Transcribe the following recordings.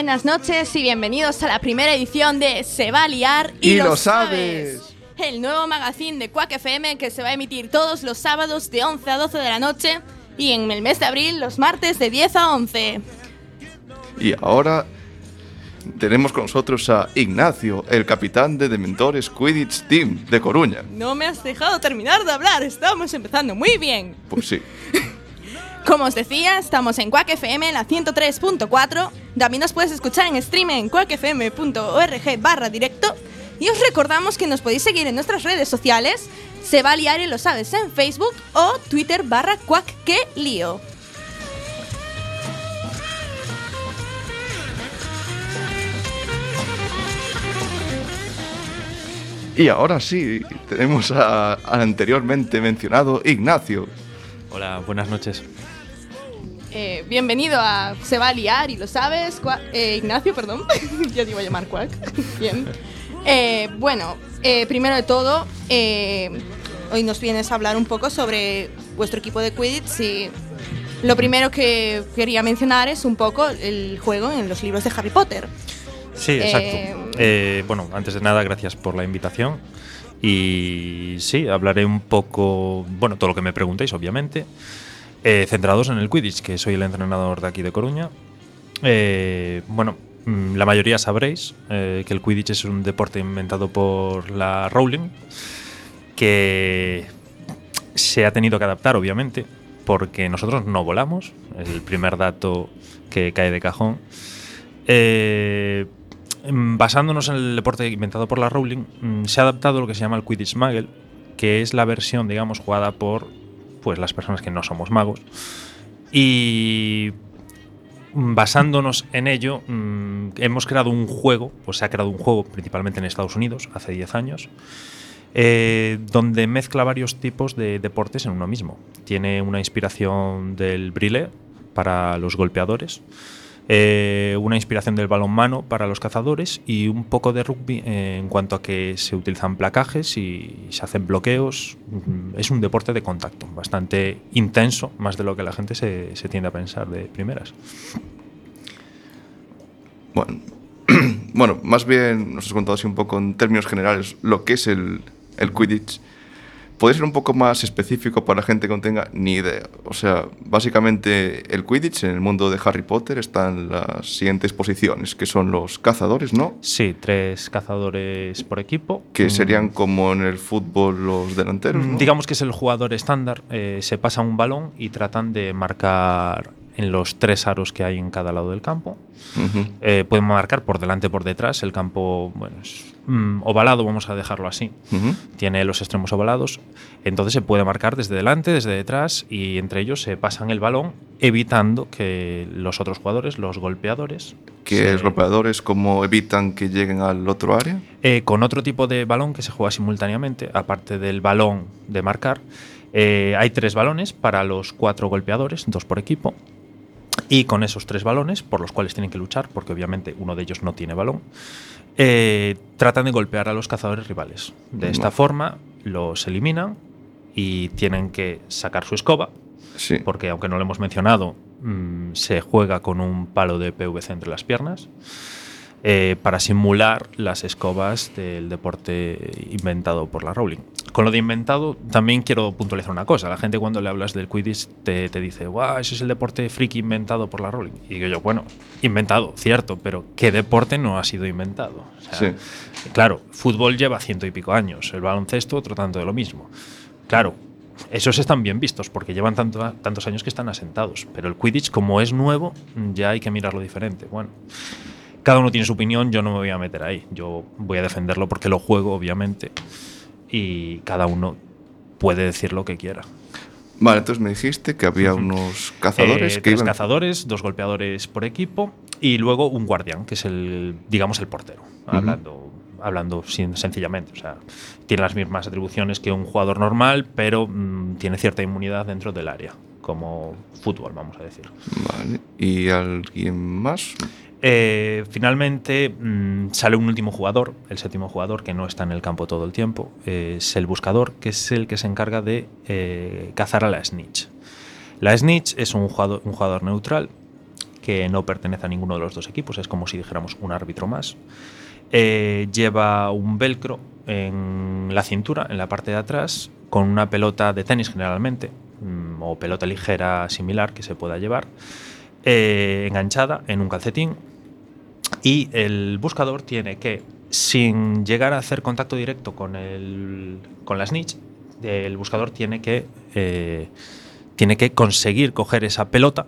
Buenas noches y bienvenidos a la primera edición de Se va a liar y, Y lo, lo sabes. sabes. El nuevo magazine de Quack FM que se va a emitir todos los sábados de 11 a 12 de la noche y en el mes de abril los martes de 10 a 11. Y ahora tenemos con nosotros a Ignacio, el capitán de Dementores Quidditch Team de Coruña. No me has dejado terminar de hablar, estamos empezando muy bien. Pues sí. Como os decía, estamos en Quack FM en la 103.4. También nos puedes escuchar en streaming en quackfm.org barra directo. Y os recordamos que nos podéis seguir en nuestras redes sociales. Se va a liar y lo sabes en Facebook o Twitter barra Quack que lío. Y ahora sí, tenemos a- al anteriormente mencionado Ignacio. Hola, buenas noches. Eh, bienvenido a Se va a liar y lo sabes. Cua- eh, Ignacio, perdón. Yo te iba a llamar Quack. Bien. Eh, bueno, primero de todo, hoy nos vienes a hablar un poco sobre vuestro equipo de Quidditch y lo primero que quería mencionar es un poco el juego en los libros de Harry Potter. Sí, exacto. Bueno, antes de nada, gracias por la invitación. Y sí, hablaré un poco, bueno, todo lo que me preguntéis, obviamente. Eh, centrados en el Quidditch, que soy el entrenador de aquí de Coruña. Eh, bueno, mm, la mayoría sabréis eh, que el Quidditch es un deporte inventado por la Rowling, que se ha tenido que adaptar, obviamente, porque nosotros no volamos. Es el primer dato que cae de cajón. Mm, basándonos en el deporte inventado por la Rowling, mm, se ha adaptado lo que se llama el Quidditch Muggle, que es la versión, digamos, jugada por pues, las personas que no somos magos. Y basándonos en ello, mm, hemos creado un juego, pues se ha creado un juego principalmente en Estados Unidos hace 10 años, eh, donde mezcla varios tipos de deportes en uno mismo. Tiene una inspiración del brilé para los golpeadores, eh, una inspiración del balonmano para los cazadores y un poco de rugby eh, en cuanto a que se utilizan placajes y se hacen bloqueos. Mm, Es un deporte de contacto, bastante intenso, más de lo que la gente se, tiende a pensar de primeras. Bueno, bueno, más bien nos has contado así un poco en términos generales lo que es el, el Quidditch. ¿Puede ser un poco más específico para la gente que no tenga ni idea? O sea, básicamente el Quidditch en el mundo de Harry Potter están las siguientes posiciones, que son los cazadores, ¿no? Sí, tres cazadores por equipo. Que Mm, serían como en el fútbol los delanteros, ¿no? Digamos que es el jugador estándar. eh, se pasa un balón y tratan de marcar en los tres aros que hay en cada lado del campo. Eh, pueden marcar por delante, por detrás. El campo, bueno, es mm, ovalado, vamos a dejarlo así. Tiene los extremos ovalados. Entonces se puede marcar desde delante, desde detrás y entre ellos se pasan el balón, evitando que los otros jugadores, los golpeadores, Que se- los golpeadores como evitan que lleguen al otro área. eh, con otro tipo de balón que se juega simultáneamente, aparte del balón de marcar. eh, hay tres balones para los cuatro golpeadores, dos por equipo. Y con esos tres balones, por los cuales tienen que luchar, porque obviamente uno de ellos no tiene balón, eh, tratan de golpear a los cazadores rivales. De esta forma los eliminan y tienen que sacar su escoba, Sí. porque aunque no lo hemos mencionado, mm, se juega con un palo de PVC entre las piernas eh, para simular las escobas del deporte inventado por la Rowling. Con lo de inventado, también quiero puntualizar una cosa. La gente cuando le hablas del Quidditch te, te dice, guau, ese es el deporte friki inventado por la Rowling. Y digo yo, bueno, inventado, cierto, pero ¿qué deporte no ha sido inventado? O sea, Sí. Claro, fútbol lleva ciento y pico años, el baloncesto otro tanto de lo mismo. Claro, esos están bien vistos porque llevan tanto- tantos años que están asentados, pero el Quidditch como es nuevo ya hay que mirarlo diferente. Bueno, cada uno tiene su opinión, yo no me voy a meter ahí, yo voy a defenderlo porque lo juego obviamente y cada uno puede decir lo que quiera. Vale, entonces me dijiste que había unos cazadores Eh, que tres iban... cazadores, dos golpeadores por equipo y luego un guardián, que es el, digamos, el portero, hablando, hablando sin- sencillamente. O sea, tiene las mismas atribuciones que un jugador normal, pero mm, tiene cierta inmunidad dentro del área, como fútbol, vamos a decir. Vale. ¿Y alguien más? Eh, finalmente mm, sale un último jugador, el séptimo jugador, que no está en el campo todo el tiempo. eh, es el buscador, que es el que se encarga de eh, cazar a la snitch. La snitch es un jugador, un jugador neutral que no pertenece a ninguno de los dos equipos, es como si dijéramos un árbitro más. Lleva un velcro en la cintura, en la parte de atrás, con una pelota de tenis generalmente, mm, o pelota ligera similar que se pueda llevar, enganchada en un calcetín. Y el buscador tiene que, sin llegar a hacer contacto directo con, el, con la snitch, el buscador tiene que, eh, tiene que conseguir coger esa pelota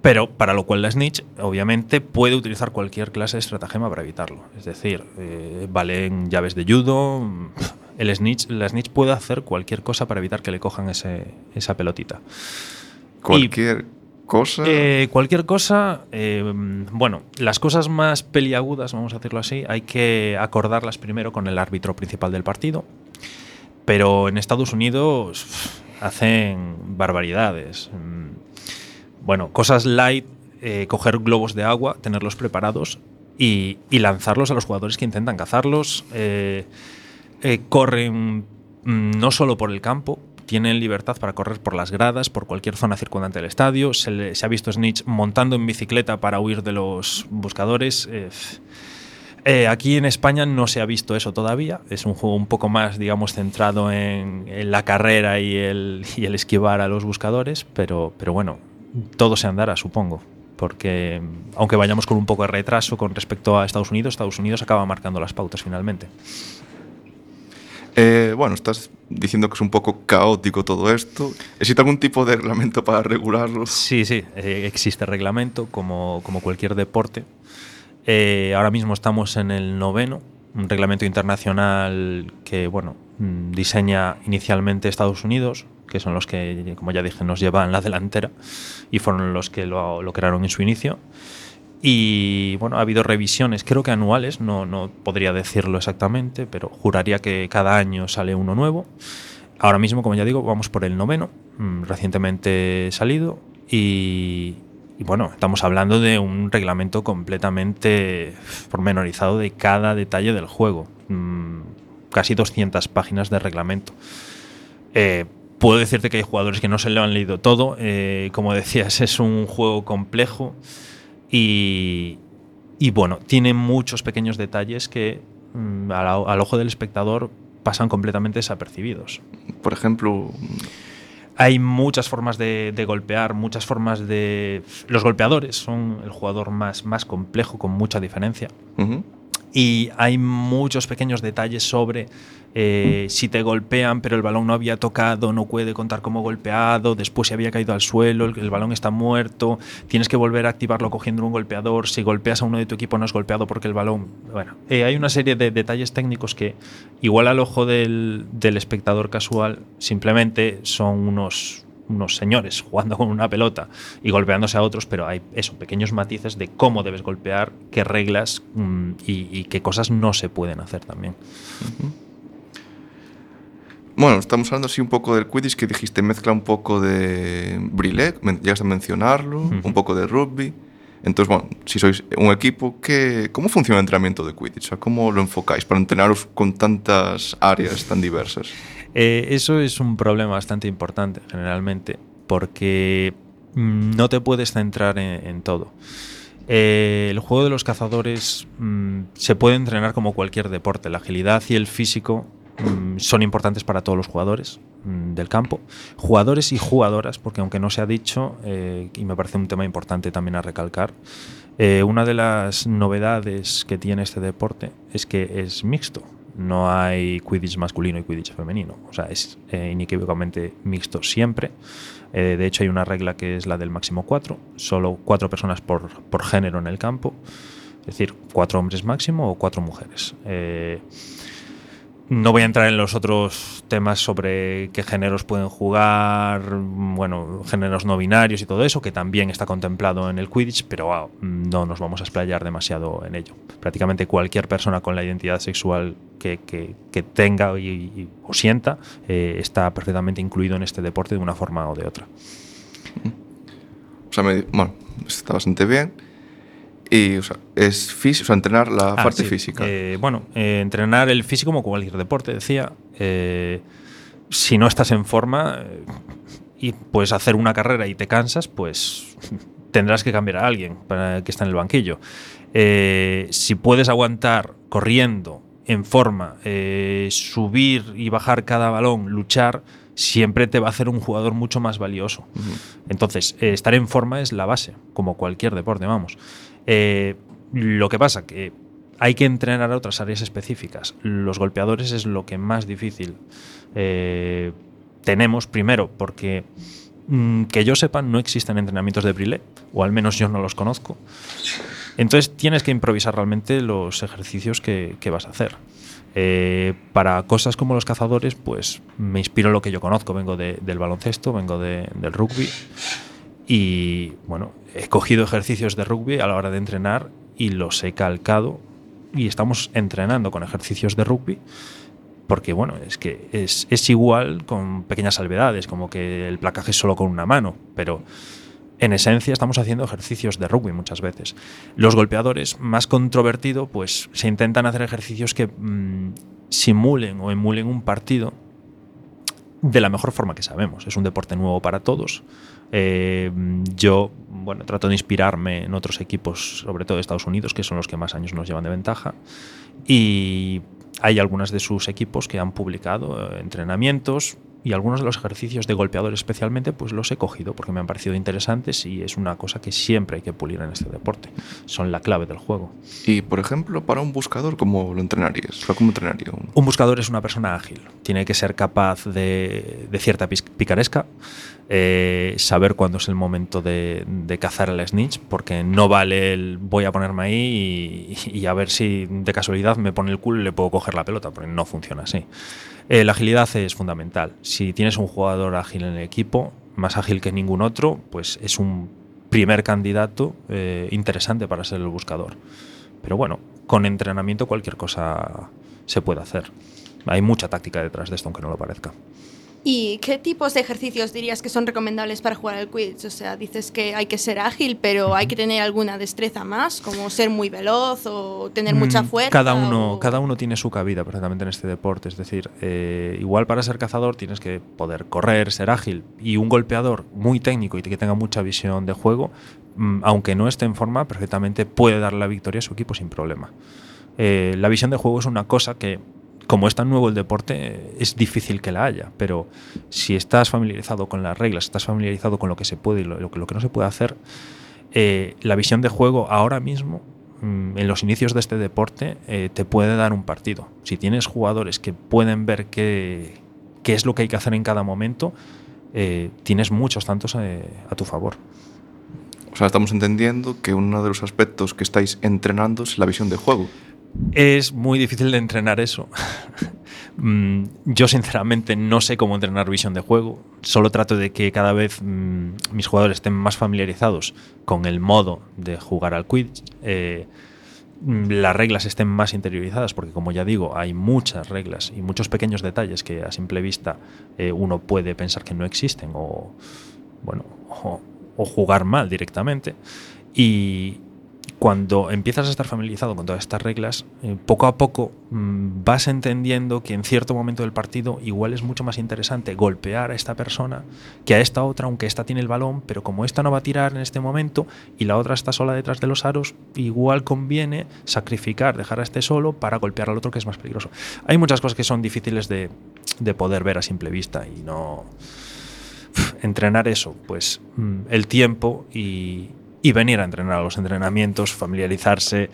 pero para lo cual la snitch, obviamente, puede utilizar cualquier clase de estratagema para evitarlo. Es decir, eh, valen llaves de judo. La snitch puede hacer cualquier cosa para evitar que le cojan esa pelotita. Cualquier cosa. Eh, cualquier cosa. Eh, bueno, las cosas más peliagudas, vamos a decirlo así, hay que acordarlas primero con el árbitro principal del partido. Pero en Estados Unidos hacen barbaridades bueno, cosas light, eh, coger globos de agua, tenerlos preparados y, lanzarlos a los jugadores que intentan cazarlos. Corren mm, no solo por el campo, tienen libertad para correr por las gradas, por cualquier zona circundante del estadio. Se, ha visto Snitch montando en bicicleta para huir de los buscadores. aquí en España no se ha visto eso todavía. Es un juego un poco más, digamos, centrado en, la carrera y el, y el, esquivar a los buscadores. Pero, pero bueno, todo se andará, supongo. Porque aunque vayamos con un poco de retraso con respecto a Estados Unidos, Estados Unidos acaba marcando las pautas finalmente. Eh, bueno, estás diciendo que es un poco caótico todo esto. ¿Existe algún tipo de reglamento para regularlo? Sí, sí, eh, existe reglamento como, como cualquier deporte. Eh, ahora mismo estamos en el noveno, un reglamento internacional que bueno, mm, diseña inicialmente Estados Unidos, que son los que, como ya dije, nos llevan la delantera y fueron los que lo, crearon en su inicio. Y bueno, ha habido revisiones, creo que anuales, no, no podría decirlo exactamente, pero juraría que cada año sale uno nuevo. Ahora mismo, como ya digo, vamos por el noveno, mm, recientemente salido, y, bueno, estamos hablando de un reglamento completamente pormenorizado de cada detalle del juego. Mm, casi 200 páginas de reglamento. Eh, Puedo decirte que hay jugadores que no se lo han leído todo. Eh, como decías, es un juego complejo y, bueno, tiene muchos pequeños detalles que mm, al, ojo del espectador pasan completamente desapercibidos. Por ejemplo... Hay muchas formas de, golpear, muchas formas de... Los golpeadores son el jugador más, más complejo, con mucha diferencia. Y hay muchos pequeños detalles sobre eh, si te golpean pero el balón no había tocado, no puede contar como golpeado, después se había caído al suelo, el, balón está muerto, tienes que volver a activarlo cogiendo un golpeador, si golpeas a uno de tu equipo no es golpeado porque el balón... Bueno, eh, hay una serie de detalles técnicos que igual al ojo del, del espectador casual simplemente son unos unos señores jugando con una pelota y golpeándose a otros, pero hay eso, pequeños matices de cómo debes golpear, qué reglas mm, y, qué cosas no se pueden hacer también. Bueno, estamos hablando así un poco del Quidditch que dijiste, mezcla un poco de brillet, llegas a mencionarlo, un poco de rugby. Entonces, bueno, si sois un equipo, ¿qué, ¿cómo funciona el entrenamiento de Quidditch? ¿Cómo lo enfocáis para entrenaros con tantas áreas tan diversas? Eh, eso es un problema bastante importante, generalmente, porque mm, no te puedes centrar en, todo. Eh, el juego de los cazadores mm, se puede entrenar como cualquier deporte. La agilidad y el físico Mm, son importantes para todos los jugadores del campo, jugadores y jugadoras, porque aunque no se ha dicho, eh, y me parece un tema importante también a recalcar, una de las novedades que tiene este deporte es que es mixto. No hay Quidditch masculino y Quidditch femenino. O sea, es eh, inequívocamente mixto siempre. de hecho, hay una regla que es la del máximo cuatro. Solo cuatro personas por, por género en el campo. Es decir, cuatro hombres máximo o cuatro mujeres. No voy a entrar en los otros temas sobre qué géneros pueden jugar, bueno, géneros no binarios y todo eso, que también está contemplado en el Quidditch, pero no nos vamos a explayar demasiado en ello. Prácticamente cualquier persona con la identidad sexual que, tenga o sienta eh, está perfectamente incluido en este deporte de una forma o de otra. O sea, bueno, está bastante bien. Y, o sea, es físico, o sea, entrenar la ah, parte física. Eh, bueno, eh, entrenar el físico como cualquier deporte, decía. Eh, si no estás en forma y puedes hacer una carrera y te cansas, pues tendrás que cambiar a alguien para que está en el banquillo. Eh, si puedes aguantar corriendo en forma, eh, subir y bajar cada balón, luchar, siempre te va a hacer un jugador mucho más valioso. Entonces, eh, estar en forma es la base, como cualquier deporte, vamos. Lo que pasa que hay que entrenar a otras áreas específicas. Los golpeadores es lo que más difícil tenemos, primero, porque mm, que yo sepa, no existen entrenamientos de brilé, o al menos yo no los conozco. Entonces tienes que improvisar realmente los ejercicios que, vas a hacer. Eh, para cosas como los cazadores, pues me inspiro lo que yo conozco. Vengo del baloncesto, vengo del rugby y bueno, he cogido ejercicios de rugby a la hora de entrenar y los he calcado y estamos entrenando con ejercicios de rugby porque bueno, es que es, es igual con pequeñas salvedades, como que el placaje es solo con una mano, pero en esencia estamos haciendo ejercicios de rugby muchas veces. Los golpeadores, más controvertido, pues se intentan hacer ejercicios que mm, simulen o emulen un partido de la mejor forma que sabemos. Es un deporte nuevo para todos. Eh, yo, bueno, trato de inspirarme en otros equipos, sobre todo de Estados Unidos, que son los que más años nos llevan de ventaja. Y hay algunos de sus equipos que han publicado eh, entrenamientos y algunos de los ejercicios de golpeador especialmente, pues los he cogido porque me han parecido interesantes y es una cosa que siempre hay que pulir en este deporte. Son la clave del juego. Y, por ejemplo, para un buscador, ¿cómo lo entrenarías? ¿Cómo entrenaría un... un buscador es una persona ágil. Tiene que ser capaz de, de cierta picaresca, eh, saber cuándo es el momento de, de, cazar el snitch, porque no vale el voy a ponerme ahí y, y a ver si de casualidad me pone el culo y le puedo coger la pelota, porque no funciona así. Eh, la agilidad es fundamental. Si tienes un jugador ágil en el equipo, más ágil que ningún otro, pues es un primer candidato eh, interesante para ser el buscador. Pero bueno, con entrenamiento cualquier cosa se puede hacer. Hay mucha táctica detrás de esto, aunque no lo parezca. ¿Y qué tipos de ejercicios dirías que son recomendables para jugar al Quidditch? O sea, dices que hay que ser ágil, pero hay que tener alguna destreza más, como ser muy veloz o tener mm, mucha fuerza. Cada uno, cada uno tiene su cabida perfectamente en este deporte. Es decir, eh, igual para ser cazador tienes que poder correr, ser ágil. Y un golpeador muy técnico y que tenga mucha visión de juego, mm, aunque no esté en forma, perfectamente puede dar la victoria a su equipo sin problema. Eh, la visión de juego es una cosa que como es tan nuevo el deporte, es difícil que la haya, pero si estás familiarizado con las reglas, estás familiarizado con lo que se puede y lo, que no se puede hacer, eh, la visión de juego ahora mismo, mm, en los inicios de este deporte, eh, te puede dar un partido. Si tienes jugadores que pueden ver qué, es lo que hay que hacer en cada momento, eh, tienes muchos tantos a tu favor. O sea, estamos entendiendo que uno de los aspectos que estáis entrenando es la visión de juego. Es muy difícil de entrenar eso. Mm, yo sinceramente no sé cómo entrenar visión de juego. Solo trato de que cada vez mm, mis jugadores estén más familiarizados con el modo de jugar al Quidditch. Eh, mm, las reglas estén más interiorizadas, porque como ya digo, hay muchas reglas y muchos pequeños detalles que a simple vista eh, uno puede pensar que no existen o, bueno, o jugar mal directamente. Y, cuando empiezas a estar familiarizado con todas estas reglas, eh, poco a poco mm, vas entendiendo que en cierto momento del partido igual es mucho más interesante golpear a esta persona que a esta otra, aunque esta tiene el balón, pero como esta no va a tirar en este momento y la otra está sola detrás de los aros, igual conviene sacrificar, dejar a este solo para golpear al otro que es más peligroso. Hay muchas cosas que son difíciles de, de poder ver a simple vista y no... entrenar eso, pues mm, el tiempo y, y venir a entrenar a los entrenamientos, familiarizarse.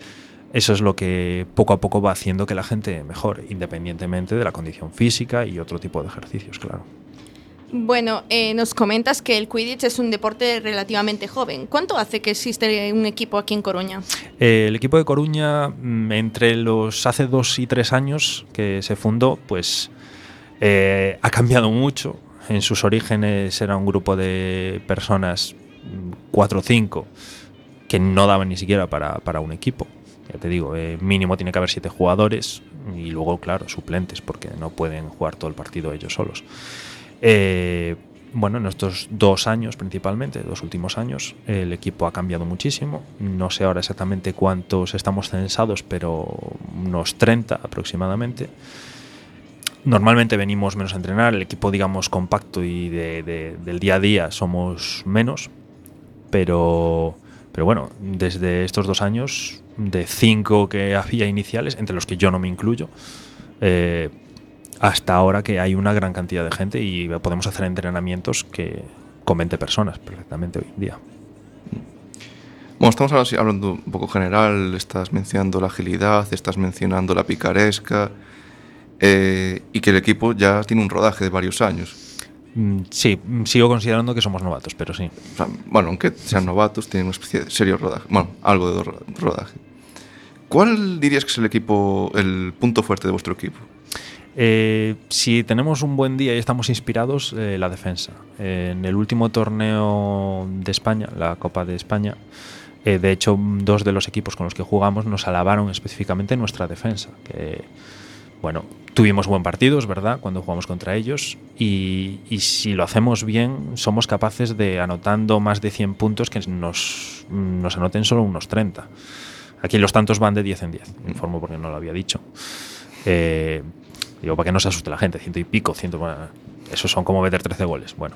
Eso es lo que poco a poco va haciendo que la gente mejore, independientemente de la condición física y otro tipo de ejercicios, claro. Bueno, eh, nos comentas que el Quidditch es un deporte relativamente joven. ¿Cuánto hace que existe un equipo aquí en Coruña? Eh, el equipo de Coruña, mm, entre los hace dos y tres años que se fundó, pues eh, ha cambiado mucho. En sus orígenes era un grupo de personas 4 o 5 que no daban ni siquiera para, un equipo. Ya te digo, eh, mínimo tiene que haber 7 jugadores y luego, claro, suplentes, porque no pueden jugar todo el partido ellos solos. Eh, bueno, en estos dos años principalmente, dos últimos años, el equipo ha cambiado muchísimo. No sé ahora exactamente cuántos estamos censados, pero unos 30 aproximadamente. Normalmente venimos menos a entrenar, el equipo digamos compacto y del día a día somos menos, pero, pero bueno, desde estos dos años, de cinco que había iniciales, entre los que yo no me incluyo, eh, hasta ahora que hay una gran cantidad de gente y podemos hacer entrenamientos que con 20 personas perfectamente hoy en día. Bueno, estamos hablando un poco general, estás mencionando la agilidad, estás mencionando la picaresca eh, y que el equipo ya tiene un rodaje de varios años. Mm, sí, sigo considerando que somos novatos, pero sí. bueno, aunque sean novatos, tienen una especie de serio rodaje, bueno, algo de rodaje. ¿Cuál dirías que es el equipo, el punto fuerte de vuestro equipo? Eh, si tenemos un buen día y estamos inspirados, eh, la defensa. en el último torneo de España, la Copa de España, eh, de hecho, dos de los equipos con los que jugamos nos alabaron específicamente nuestra defensa. Que, bueno, tuvimos buen partido, verdad, cuando jugamos contra ellos. Y, si lo hacemos bien, somos capaces de, anotando más de 100 puntos, que nos, nos anoten solo unos 30. Aquí los tantos van de 10 en 10, informo porque no lo había dicho. Eh, Digo, para que no se asuste la gente, ciento y pico, ciento. Bueno, esos son como meter 13 goles. Bueno,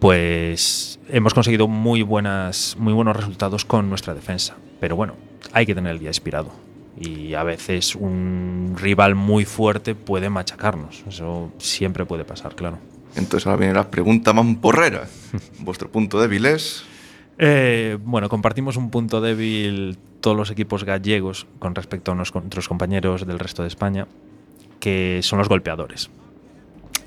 pues hemos conseguido muy, buenas, muy buenos resultados con nuestra defensa. Pero bueno, hay que tener el día inspirado. Y a veces un rival muy fuerte puede machacarnos. Eso siempre puede pasar, claro. Entonces ahora viene la pregunta mamporrera. ¿Vuestro punto débil es? Eh, bueno, compartimos un punto débil todos los equipos gallegos con respecto a nuestros compañeros del resto de España que son los golpeadores.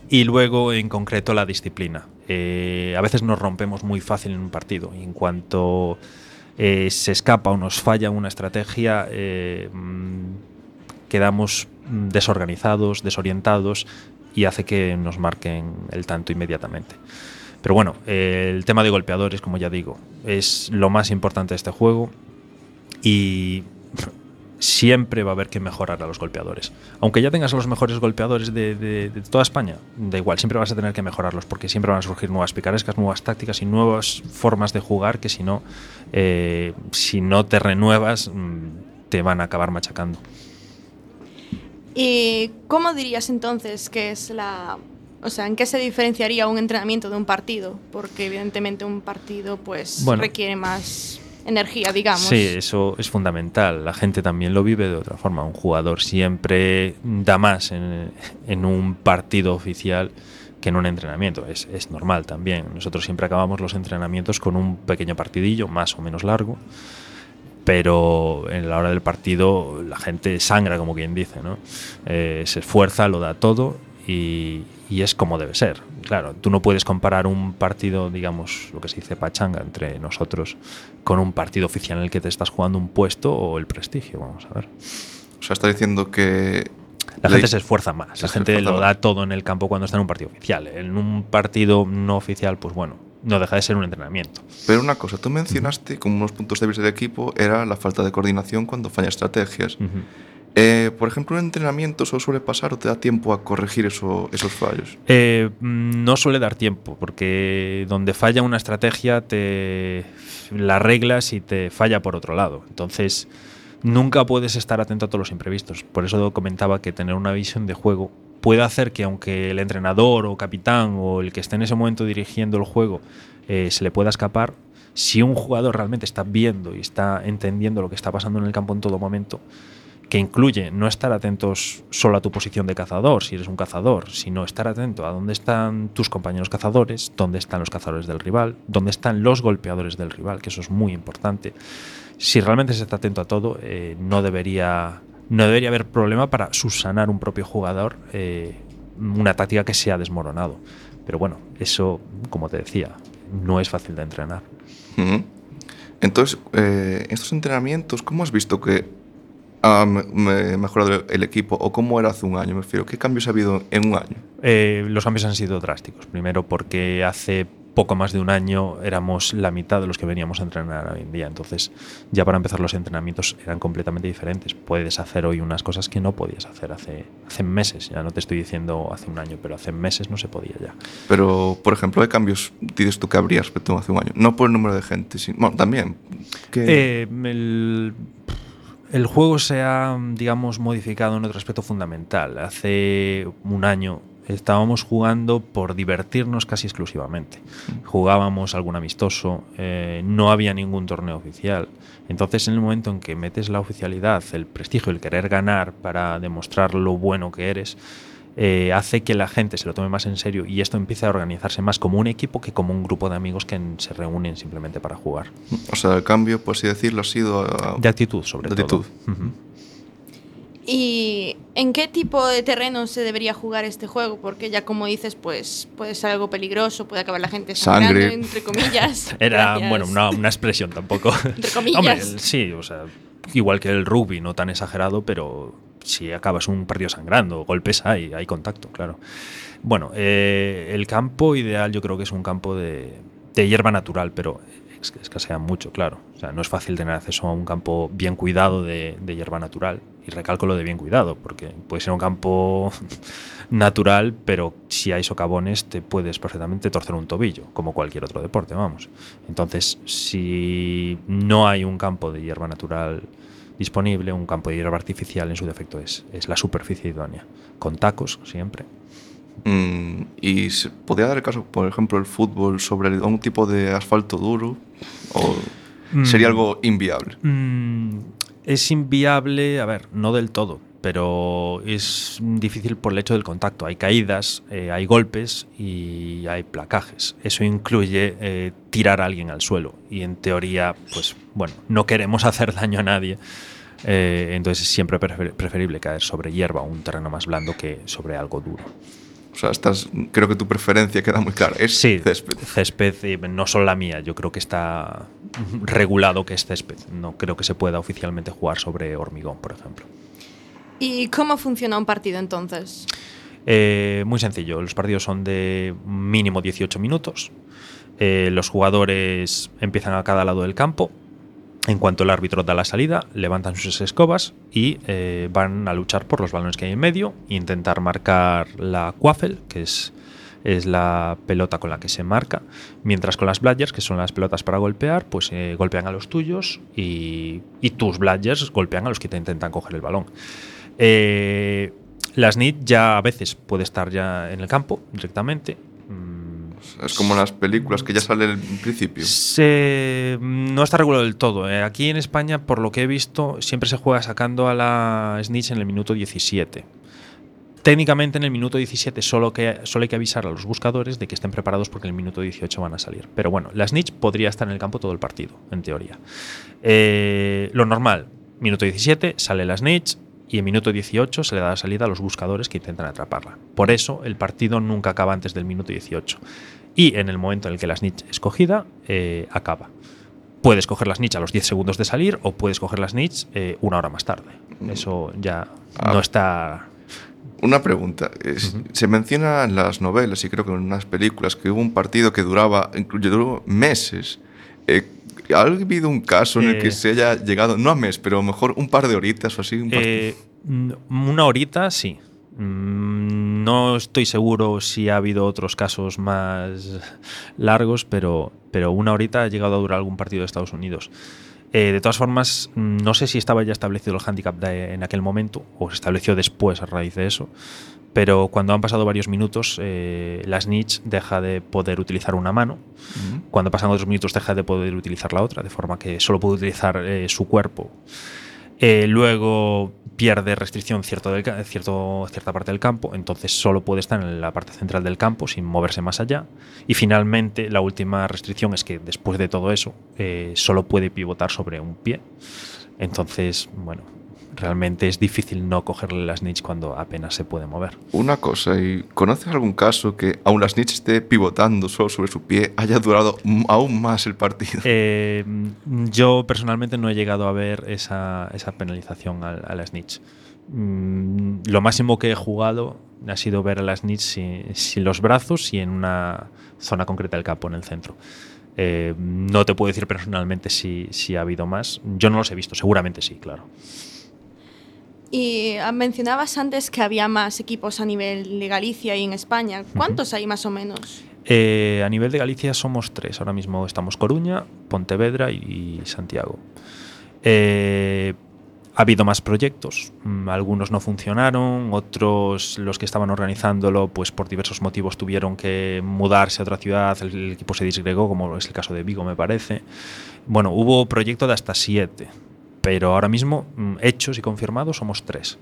Y luego, en concreto, la disciplina. Eh, a veces nos rompemos muy fácil en un partido. Y en cuanto eh, se escapa o nos falla una estrategia, eh, mm, quedamos desorganizados, desorientados y hace que nos marquen el tanto inmediatamente. Pero bueno, el tema de golpeadores, como ya digo, es lo más importante de este juego y siempre va a haber que mejorar a los golpeadores. Aunque ya tengas a los mejores golpeadores de, toda España, da igual, siempre vas a tener que mejorarlos porque siempre van a surgir nuevas picarescas, nuevas tácticas y nuevas formas de jugar que si no, eh, si no te renuevas, mm, te van a acabar machacando. ¿Y cómo dirías entonces que es la... O sea, ¿en qué se diferenciaría un entrenamiento de un partido? Porque evidentemente un partido pues requiere más energía, digamos. Sí, eso es fundamental. La gente también lo vive de otra forma. Un jugador siempre da más en, un partido oficial que en un entrenamiento. Es, es, normal también. Nosotros siempre acabamos los entrenamientos con un pequeño partidillo, más o menos largo. Pero en la hora del partido la gente sangra, como quien dice, ¿no? Eh, se esfuerza, lo da todo y, y es como debe ser. Claro, tú no puedes comparar un partido, digamos, lo que se dice pachanga entre nosotros, con un partido oficial en el que te estás jugando un puesto o el prestigio, vamos a ver. O sea, está diciendo que... La gente se esfuerza más, la gente lo da todo en el campo cuando está en un partido oficial. En un partido no oficial, pues bueno, no deja de ser un entrenamiento. Pero una cosa, tú mencionaste como unos puntos débiles del equipo era la falta de coordinación cuando falla estrategias. Eh, por ejemplo, ¿en entrenamiento eso suele pasar o te da tiempo a corregir esos fallos? Eh, no suele dar tiempo, porque donde falla una estrategia te la reglas y te falla por otro lado. Entonces, nunca puedes estar atento a todos los imprevistos. Por eso comentaba que tener una visión de juego puede hacer que aunque el entrenador o capitán o el que esté en ese momento dirigiendo el juego eh, se le pueda escapar, si un jugador realmente está viendo y está entendiendo lo que está pasando en el campo en todo momento, que incluye no estar atentos solo a tu posición de cazador, si eres un cazador, sino estar atento a dónde están tus compañeros cazadores, dónde están los cazadores del rival, dónde están los golpeadores del rival, que eso es muy importante. Si realmente se está atento a todo, eh, no, debería, no debería haber problema para subsanar un propio jugador eh, una táctica que se ha desmoronado. Pero bueno, eso, como te decía, no es fácil de entrenar. Entonces, eh, estos entrenamientos, ¿cómo has visto que ha mejorado el equipo o cómo era hace un año? Me refiero, ¿qué cambios ha habido en un año? Eh, los cambios han sido drásticos. Primero porque hace poco más de un año éramos la mitad de los que veníamos a entrenar hoy en día. Entonces, ya para empezar los entrenamientos eran completamente diferentes. Puedes hacer hoy unas cosas que no podías hacer hace, hace meses. Ya no te estoy diciendo hace un año, pero hace meses no se podía ya. Pero, por ejemplo, ¿qué cambios dices tú que habría respecto a hace un año? No por el número de gente, sino, bueno, también. Eh, el el juego se ha, digamos, modificado en otro aspecto fundamental. Hace un año estábamos jugando por divertirnos casi exclusivamente. Jugábamos algún amistoso, eh, no había ningún torneo oficial. Entonces, en el momento en que metes la oficialidad, el prestigio, el querer ganar para demostrar lo bueno que eres, eh, hace que la gente se lo tome más en serio y esto empiece a organizarse más como un equipo que como un grupo de amigos que se reúnen simplemente para jugar. O sea, el cambio, por así decirlo, ha sido... a- De actitud, sobre De todo. actitud. Ujú. ¿Y en qué tipo de terreno se debería jugar este juego? Porque ya como dices, pues puede ser algo peligroso, puede acabar la gente sangrando, Sangre. entre comillas. Era, Gracias. bueno, una, una expresión tampoco. Entre comillas. Hombre, sí, o sea, igual que el rugby, no tan exagerado, pero si acabas un partido sangrando, golpes hay, hay contacto, claro. Bueno, eh, el campo ideal yo creo que es un campo de, de hierba natural, pero es- escasea mucho, claro. O sea, no es fácil tener acceso a un campo bien cuidado de, de hierba natural. Y recalco lo de bien cuidado, porque puede ser un campo natural, pero si hay socavones te puedes perfectamente torcer un tobillo, como cualquier otro deporte, vamos. Entonces, si no hay un campo de hierba natural disponible, un campo de hierba artificial en su defecto es, es la superficie idónea, con tacos siempre. Mm, y se podría dar el caso, por ejemplo, el fútbol sobre un tipo de asfalto duro o sería Mm. algo inviable. Mm, es inviable, a ver, no del todo, pero es difícil por el hecho del contacto. Hay caídas, eh, hay golpes y hay placajes. Eso incluye eh, tirar a alguien al suelo. Y en teoría, pues bueno, no queremos hacer daño a nadie. Eh, entonces es siempre prefer- preferible caer sobre hierba o un terreno más blando que sobre algo duro. O sea, estás, creo que tu preferencia queda muy clara. Es Sí, césped. césped, eh, no solo la mía, yo creo que está regulado que es césped. No creo que se pueda oficialmente jugar sobre hormigón, por ejemplo. ¿Y cómo funciona un partido entonces? Eh, muy sencillo, los partidos son de mínimo 18 minutos. Eh, los jugadores empiezan a cada lado del campo. En cuanto el árbitro da la salida, levantan sus escobas y eh, van a luchar por los balones que hay en medio intentar marcar la quaffle, que es, es la pelota con la que se marca, mientras con las bludgers, que son las pelotas para golpear, pues eh, golpean a los tuyos y, y tus bludgers golpean a los que te intentan coger el balón. Eh, la SNIT ya a veces puede estar ya en el campo directamente. Es como las películas que ya sale el principio. se- no está regulado del todo. eh. Aquí en España, por lo que he visto, siempre se juega sacando a la Snitch en el minuto 17. Técnicamente en el minuto 17 solo, que, solo hay que avisar a los buscadores de que estén preparados porque en el minuto 18 van a salir. Pero bueno, la Snitch podría estar en el campo todo el partido, en teoría. Eh, lo normal, minuto 17 sale la Snitch y en minuto 18 se le da la salida a los buscadores que intentan atraparla. Por eso el partido nunca acaba antes del minuto 18. Y en el momento en el que la Snitch es cogida, eh, acaba. Puedes coger la snitch a los 10 segundos de salir o puedes coger la snitch eh, una hora más tarde. Eso ya Ah. no está. Una pregunta. es- Se menciona en las novelas y creo que en unas películas que hubo un partido que duraba, incluso duró meses. Eh, ¿Ha habido un caso en el que Eh. se haya llegado, no a mes, pero a lo mejor un par de horitas o así? un par- Eh, mm, una horita, sí. Mm, No estoy seguro si ha habido otros casos más largos, pero, pero una horita ha llegado a durar algún partido de Estados Unidos. Eh, de todas formas, no sé si estaba ya establecido el handicap de- en aquel momento o se estableció después a raíz de eso, pero cuando han pasado varios minutos, eh, la snitch deja de poder utilizar una mano. Cuando pasan otros minutos, deja de poder utilizar la otra, de forma que solo puede utilizar eh, su cuerpo. Eh, luego pierde restricción cierto del cierto, cierta parte del campo, entonces solo puede estar en la parte central del campo sin moverse más allá. Y finalmente, la última restricción es que después de todo eso, eh, solo puede pivotar sobre un pie. Entonces, bueno, realmente es difícil no cogerle las snitch cuando apenas se puede mover. Una cosa, ¿y ¿conoces algún caso que aun la snitch esté pivotando solo sobre su pie haya durado aún más el partido? Eh, yo personalmente no he llegado a ver esa, esa penalización al- a, la snitch. Mm, lo máximo que he jugado ha sido ver a la snitch sin, sin los brazos y en una zona concreta del campo, en el centro. Eh, no te puedo decir personalmente si, si ha habido más. Yo no los he visto, seguramente sí, claro. Y ah, mencionabas antes que había más equipos a nivel de Galicia y en España. ¿Cuántos hay más o menos? Eh, a nivel de Galicia somos tres. Ahora mismo estamos Coruña, Pontevedra y Santiago. Eh, ha habido más proyectos, mm, algunos no funcionaron, otros los que estaban organizándolo pues por diversos motivos tuvieron que mudarse a otra ciudad, el, equipo se disgregó como es el caso de Vigo me parece. Bueno, hubo proyecto de hasta siete, pero ahora mismo mm, hechos y confirmados somos tres.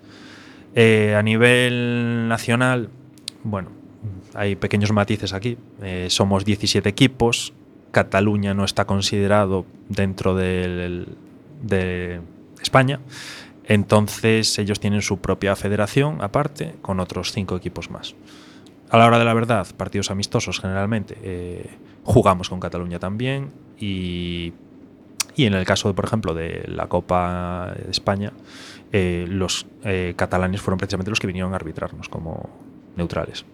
Eh, a nivel nacional, bueno, hay pequeños matices aquí, eh, somos 17 equipos, Cataluña no está considerado dentro del, de España. Entonces ellos tienen su propia federación aparte con otros cinco equipos más. A la hora de la verdad, partidos amistosos generalmente eh, jugamos con Cataluña también y, y, en el caso, por ejemplo, de la Copa de España, eh, los eh, catalanes fueron precisamente los que vinieron a arbitrarnos como neutrales.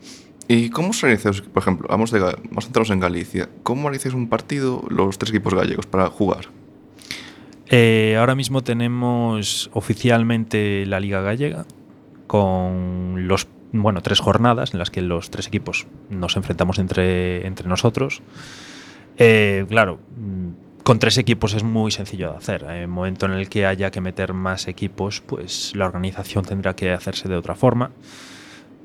¿Y cómo se organizáis, por ejemplo, vamos, de, vamos a centrarnos en Galicia, cómo organizáis un partido los tres equipos gallegos para jugar? Eh, ahora mismo tenemos oficialmente la Liga Gallega con los bueno, tres jornadas en las que los tres equipos nos enfrentamos entre, entre nosotros. Eh, claro, con tres equipos es muy sencillo de hacer. En el momento en el que haya que meter más equipos, pues la organización tendrá que hacerse de otra forma.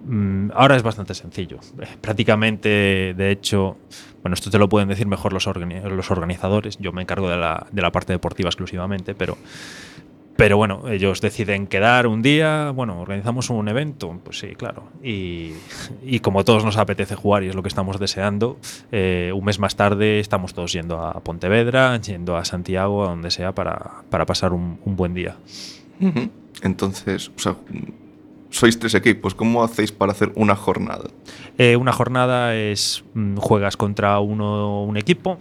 Mm, ahora es bastante sencillo. Eh, prácticamente, de hecho, bueno, esto te lo pueden decir mejor los, organizadores. Yo me encargo de la, de la, parte deportiva exclusivamente, pero, pero bueno, ellos deciden quedar un día, bueno, organizamos un evento, pues sí, claro. Y, y como todos nos apetece jugar y es lo que estamos deseando, eh, un mes más tarde estamos todos yendo a Pontevedra, yendo a Santiago, a donde sea, para, para pasar un, un buen día. Entonces, o sea, sois tres equipos, ¿cómo hacéis para hacer una jornada? Eh, una jornada es mm, juegas contra uno un equipo,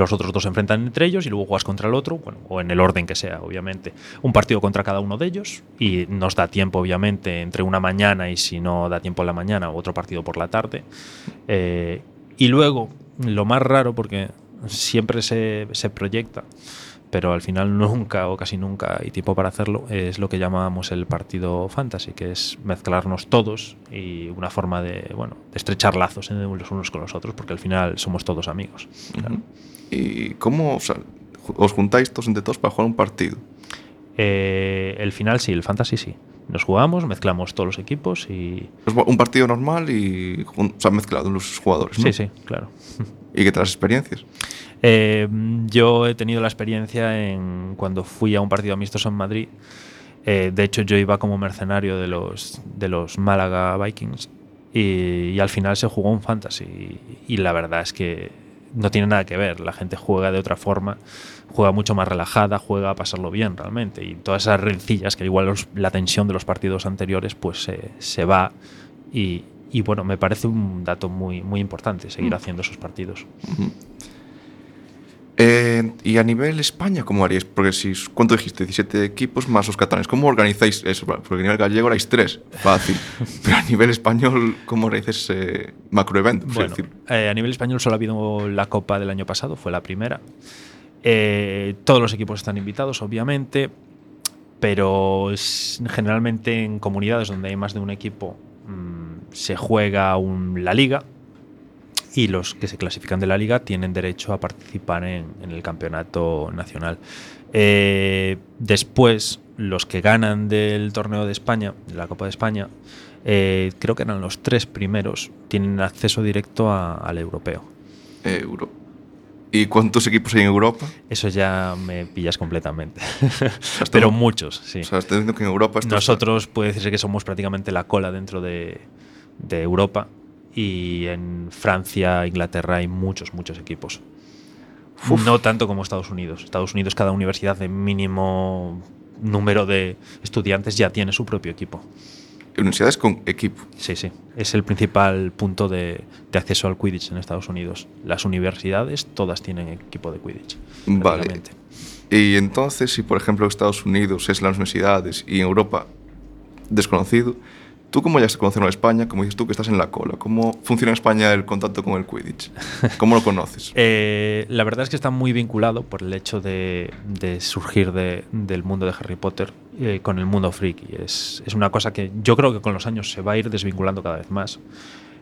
los otros dos se enfrentan entre ellos y luego juegas contra el otro, bueno, o en el orden que sea, obviamente. Un partido contra cada uno de ellos y nos da tiempo, obviamente, entre una mañana y si no da tiempo en la mañana, otro partido por la tarde. Eh, y luego, lo más raro, porque siempre se, se proyecta, pero al final nunca o casi nunca hay tiempo para hacerlo, es lo que llamamos el partido fantasy, que es mezclarnos todos y una forma de, bueno, estrechar lazos los unos con los otros, porque al final somos todos amigos. ¿Y cómo os juntáis todos entre todos para jugar un partido? Eh, el final sí, el fantasy sí. Nos jugamos, mezclamos todos los equipos y... un partido normal y se han mezclado los jugadores, ¿no? Sí, sí, claro. ¿Y qué tal las experiencias? Eh, yo he tenido la experiencia en cuando fui a un partido amistoso en Madrid. Eh, de hecho, yo iba como mercenario de los, de los Málaga Vikings y, al final se jugó un fantasy. Y, la verdad es que no tiene nada que ver. La gente juega de otra forma, juega mucho más relajada, juega a pasarlo bien realmente. Y todas esas rencillas que igual la tensión de los partidos anteriores pues se va. Y, y, bueno, me parece un dato muy, muy importante seguir mm. haciendo esos partidos. Eh, y a nivel España, ¿cómo haríais? Porque si, ¿cuánto dijiste? 17 equipos más los catalanes. ¿Cómo organizáis eso? Porque a nivel gallego erais tres, fácil. Pero a nivel español, ¿cómo organizáis ese macroevento? Bueno, eh, a nivel español solo ha habido la Copa del año pasado, fue la primera. Eh, todos los equipos están invitados, obviamente, pero generalmente en comunidades donde hay más de un equipo mmm, se juega un, la liga, y los que se clasifican de la liga tienen derecho a participar en, el campeonato nacional. Eh, después, los que ganan del torneo de España, de la Copa de España, eh, creo que eran los tres primeros, tienen acceso directo al europeo. Euro. ¿Y cuántos equipos hay en Europa? Eso ya me pillas completamente. Pero muchos, sí. O sea, estás diciendo que en Europa... Nosotros puede decirse que somos prácticamente la cola dentro de, de Europa y en Francia, Inglaterra hay muchos, muchos equipos. No tanto como Estados Unidos. Estados Unidos, cada universidad de mínimo número de estudiantes ya tiene su propio equipo. Universidades con equipo. Sí, sí. Es el principal punto de, acceso al Quidditch en Estados Unidos. Las universidades todas tienen equipo de Quidditch. Vale. Y entonces, si por ejemplo Estados Unidos es las universidades y en Europa desconocido, ¿Tú cómo ya se conoce en España? Como dices tú que estás en la cola. ¿Cómo funciona en España el contacto con el Quidditch? ¿Cómo lo conoces? eh, la verdad es que está muy vinculado por el hecho de, surgir de, del mundo de Harry Potter eh, con el mundo friki. Es, es, una cosa que yo creo que con los años se va a ir desvinculando cada vez más.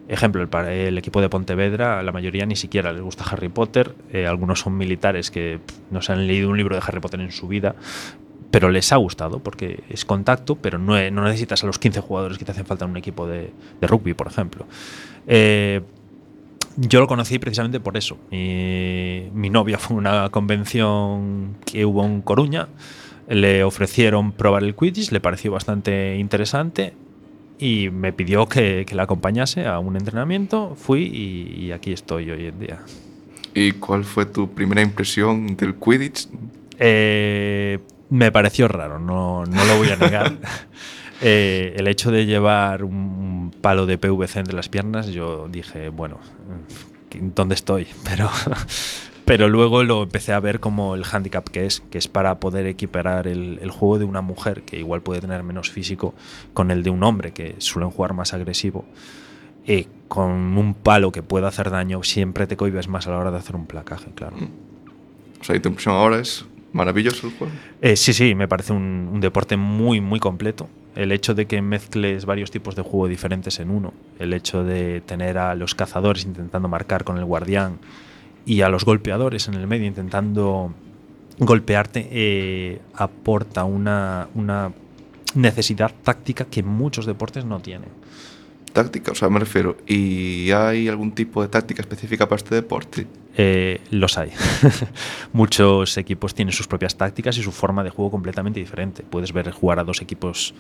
Ejemplo, el, el equipo de Pontevedra, la mayoría ni siquiera les gusta Harry Potter. Eh, algunos son militares que no se han leído un libro de Harry Potter en su vida pero les ha gustado porque es contacto, pero no, no, necesitas a los 15 jugadores que te hacen falta en un equipo de, de rugby, por ejemplo. Eh, yo lo conocí precisamente por eso. Mi, mi novia fue a una convención que hubo en Coruña, le ofrecieron probar el Quidditch, le pareció bastante interesante y me pidió que, que la acompañase a un entrenamiento. Fui y, y, aquí estoy hoy en día. ¿Y cuál fue tu primera impresión del Quidditch? Eh, me pareció raro, no, no lo voy a negar. eh, el hecho de llevar un palo de PVC entre las piernas, yo dije, bueno, ¿dónde estoy? Pero, pero luego lo empecé a ver como el handicap que es, que es para poder equiparar el, el, juego de una mujer, que igual puede tener menos físico, con el de un hombre, que suelen jugar más agresivo. Eh, con un palo que pueda hacer daño, siempre te cohibes más a la hora de hacer un placaje, claro. O sea, ¿y tu impresión ahora es maravilloso el juego? Eh, sí, sí, me parece un, deporte muy, muy completo. El hecho de que mezcles varios tipos de juego diferentes en uno, el hecho de tener a los cazadores intentando marcar con el guardián y a los golpeadores en el medio intentando golpearte, eh, aporta una, una necesidad táctica que muchos deportes no tienen. Táctica, o sea, me refiero, ¿y hay algún tipo de táctica específica para este deporte? Eh, los hay. Muchos equipos tienen sus propias tácticas y su forma de juego completamente diferente. Puedes ver jugar a dos equipos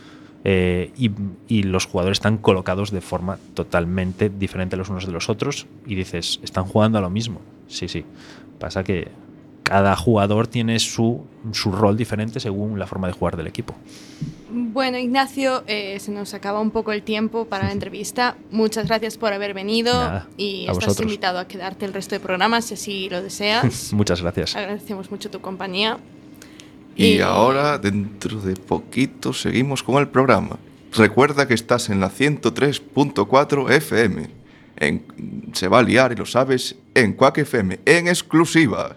eh, y, y, los jugadores están colocados de forma totalmente diferente los unos de los otros y dices, están jugando a lo mismo. Sí, sí. Pasa que cada jugador tiene su, su rol diferente según la forma de jugar del equipo. Bueno, Ignacio, eh, se nos acaba un poco el tiempo para la entrevista. Muchas gracias por haber venido Nada, y estás vosotros. invitado a quedarte el resto de programas si así lo deseas. Muchas gracias. Agradecemos mucho tu compañía. Y, Y- ahora, dentro de poquito, seguimos con el programa. Recuerda que estás en la 103.4 FM. En, se va a liar y lo sabes en Quack FM, en exclusiva.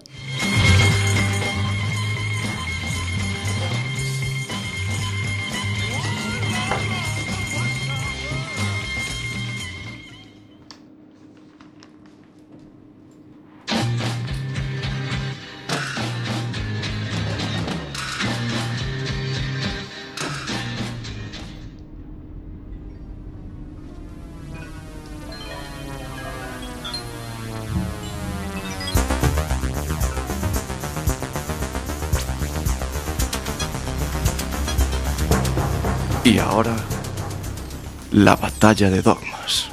De dogmas.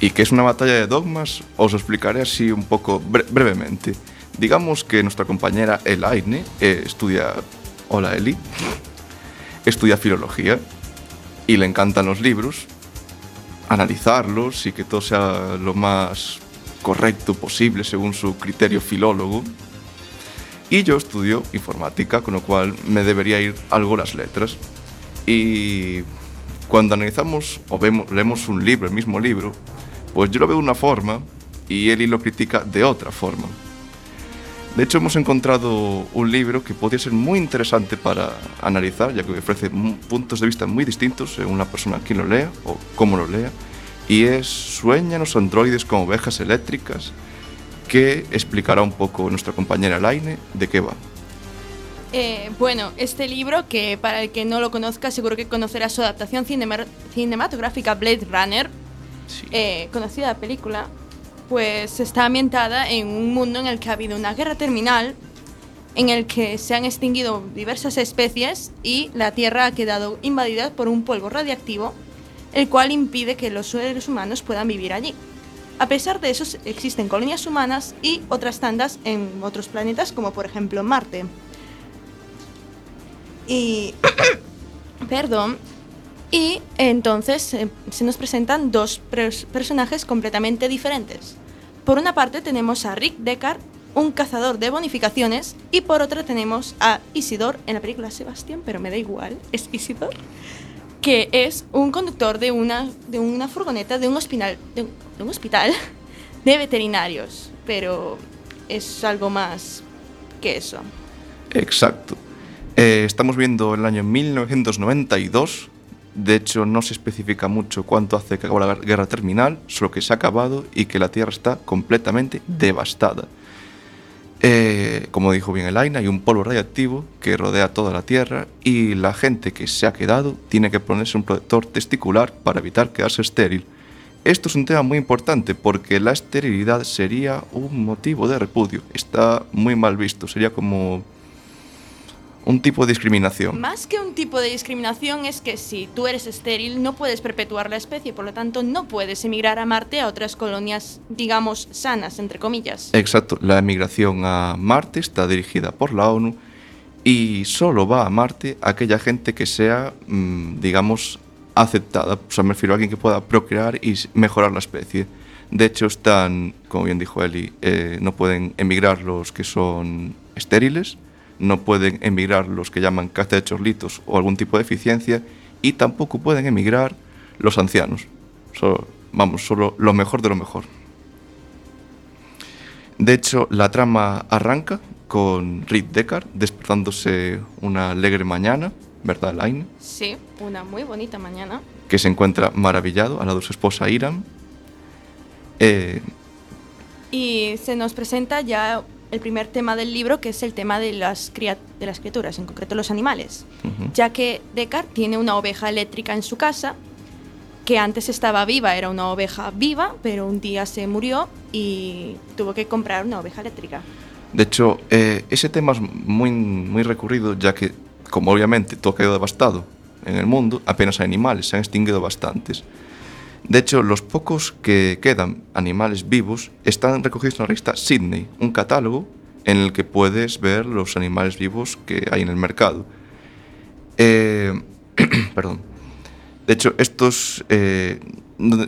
¿Y qué es una batalla de dogmas? Os explicaré así un poco bre- brevemente. Digamos que nuestra compañera Elaine eh, estudia... Hola Eli. Estudia filología y le encantan los libros, analizarlos y que todo sea lo más correcto posible según su criterio filólogo. Y yo estudio informática, con lo cual me debería ir algo las letras. Y cuando analizamos o vemos, leemos un libro, el mismo libro, pues yo lo veo de una forma y Eli lo critica de otra forma. De hecho, hemos encontrado un libro que podría ser muy interesante para analizar, ya que ofrece puntos de vista muy distintos según la persona quien lo lea o cómo lo lea. Y es Sueñan los androides como ovejas eléctricas, que explicará un poco nuestra compañera Laine de qué va. Eh, bueno, este libro, que para el que no lo conozca, seguro que conocerá su adaptación cinema- cinematográfica Blade Runner, eh, conocida película, pues está ambientada en un mundo en el que ha habido una guerra terminal, en el que se han extinguido diversas especies y la Tierra ha quedado invadida por un polvo radiactivo, el cual impide que los seres humanos puedan vivir allí. A pesar de eso, existen colonias humanas y otras tandas en otros planetas, como por ejemplo Marte. Y. Perdón. Y entonces eh, se nos presentan dos pers- personajes completamente diferentes. Por una parte tenemos a Rick Deckard, un cazador de bonificaciones, y por otra tenemos a Isidor, en la película Sebastián, pero me da igual, es Isidor, que es un conductor de una, de una furgoneta de un, hospital, de un- hospital de veterinarios, pero es algo más que eso. Exacto. Eh, estamos viendo el año 1992, De hecho, no se especifica mucho cuánto hace que acabó la guerra terminal, solo que se ha acabado y que la Tierra está completamente devastada. Eh, como dijo bien Elaina, hay un polvo radiactivo que rodea toda la Tierra y la gente que se ha quedado tiene que ponerse un protector testicular para evitar quedarse estéril. Esto es un tema muy importante porque la esterilidad sería un motivo de repudio. Está muy mal visto, sería como un tipo de discriminación. Más que un tipo de discriminación es que si tú eres estéril no puedes perpetuar la especie, por lo tanto no puedes emigrar a Marte a otras colonias, digamos, sanas, entre comillas. Exacto, la emigración a Marte está dirigida por la ONU y solo va a Marte aquella gente que sea, mm, digamos, aceptada. O sea, me refiero a alguien que pueda procrear y mejorar la especie. De hecho, están, como bien dijo Eli, eh, no pueden emigrar los que son estériles no pueden emigrar los que llaman caza de chorlitos o algún tipo de eficiencia y tampoco pueden emigrar los ancianos. vamos, solo lo mejor de lo mejor. De hecho, la trama arranca con Reed Deckard despertándose una alegre mañana, ¿verdad, Elaine? Sí, una muy bonita mañana. Que se encuentra maravillado al lado de su esposa Iram. Eh, y se nos presenta ya el primer tema del libro, que es el tema de las, de las criaturas, en concreto los animales, ya que Descartes tiene una oveja eléctrica en su casa, que antes estaba viva, era una oveja viva, pero un día se murió y tuvo que comprar una oveja eléctrica. De hecho, eh, ese tema es muy, muy recurrido, ya que, como obviamente todo ha quedado devastado en el mundo, apenas hay animales, se han extinguido bastantes. De hecho, los pocos que quedan animales vivos están recogidos en la revista Sydney, un catálogo en el que puedes ver los animales vivos que hay en el mercado. Eh, perdón. De hecho, estos eh,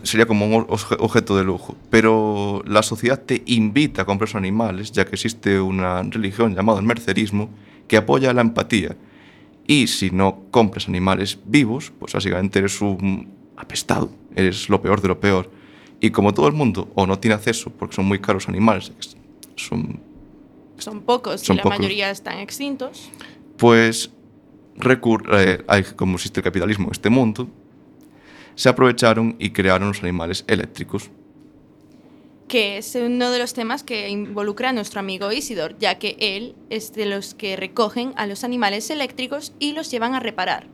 sería como un objeto de lujo, pero la sociedad te invita a comprar esos animales, ya que existe una religión llamada el mercerismo que apoya la empatía. Y si no compras animales vivos, pues básicamente eres un apestado, eres lo peor de lo peor. Y como todo el mundo o no tiene acceso porque son muy caros animales, son, son pocos y la mayoría están extintos, pues recurre, eh, como existe el capitalismo en este mundo, se aprovecharon y crearon los animales eléctricos. Que es uno de los temas que involucra a nuestro amigo Isidor, ya que él es de los que recogen a los animales eléctricos y los llevan a reparar.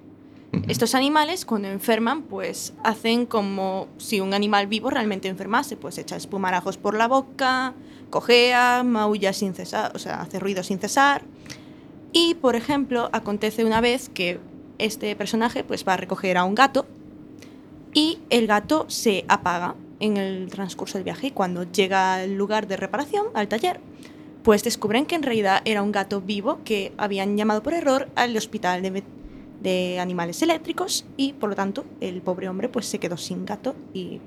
Estos animales cuando enferman pues hacen como si un animal vivo realmente enfermase, pues echa espumarajos por la boca, cojea, maulla sin cesar, o sea, hace ruido sin cesar. Y por ejemplo, acontece una vez que este personaje pues va a recoger a un gato y el gato se apaga en el transcurso del viaje y cuando llega al lugar de reparación, al taller, pues descubren que en realidad era un gato vivo que habían llamado por error al hospital de, de animales eléctricos y por lo tanto el pobre hombre pues se quedó sin gato y...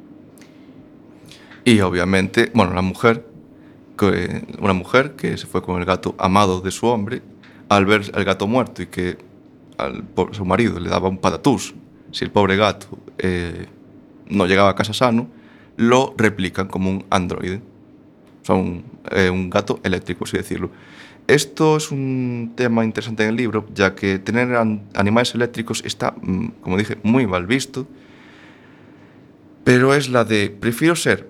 Y obviamente, bueno, la mujer, que, una mujer que se fue con el gato amado de su hombre, al ver el gato muerto y que al, su marido le daba un patatús, si el pobre gato eh, no llegaba a casa sano, lo replican como un androide, o sea, un, eh, un gato eléctrico, así decirlo. Esto es un tema interesante en el libro, ya que tener animales eléctricos está, mm, como dije, muy mal visto, pero es la de, prefiero ser,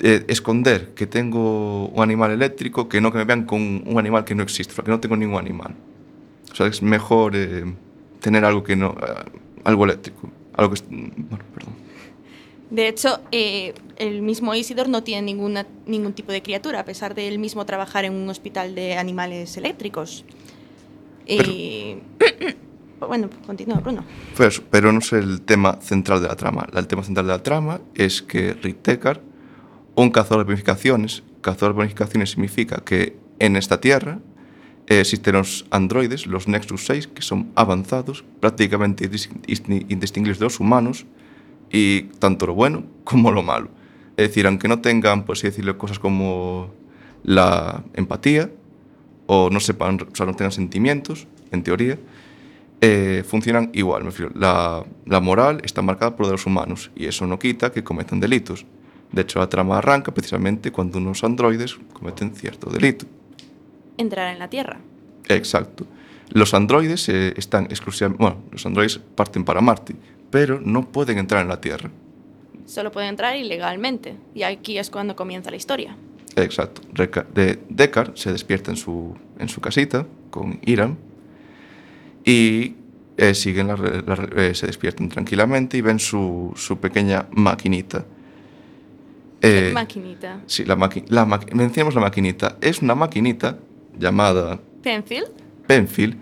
eh, esconder que tengo un animal eléctrico que no que me vean con un animal que no existe, porque no tengo ningún animal. O sea, es mejor eh, tener algo que no, eh, algo eléctrico, algo que, bueno, perdón. De hecho, eh, el mismo Isidor no tiene ninguna, ningún tipo de criatura, a pesar de él mismo trabajar en un hospital de animales eléctricos. Y... bueno, continúa, Bruno. Pues, pero no es el tema central de la trama. El tema central de la trama es que Rick Deckard, un cazador de planificaciones, cazador de planificaciones significa que en esta Tierra eh, existen los androides, los Nexus 6, que son avanzados, prácticamente indistinguibles de los humanos, y tanto lo bueno como lo malo. Es decir, aunque no tengan, por así decirlo, cosas como la empatía o no sepan, o sea, no tengan sentimientos, en teoría, eh, funcionan igual. Me refiero, la, la, moral está marcada por los humanos y eso no quita que cometan delitos. De hecho, la trama arranca precisamente cuando unos androides cometen cierto delito. Entrar en la Tierra. Exacto. Los androides eh, están exclusivamente, bueno, los androides parten para Marte, pero no pueden entrar en la Tierra. Solo pueden entrar ilegalmente. Y aquí es cuando comienza la historia. Exacto. De Deckard se despierta en su, en su casita con Iram y eh, siguen la la eh, se despiertan tranquilamente y ven su, su pequeña maquinita. Eh, Maquinita. sí, la maqui- la maqui- mencionemos la maquinita. Es una maquinita llamada Pencil. Penfield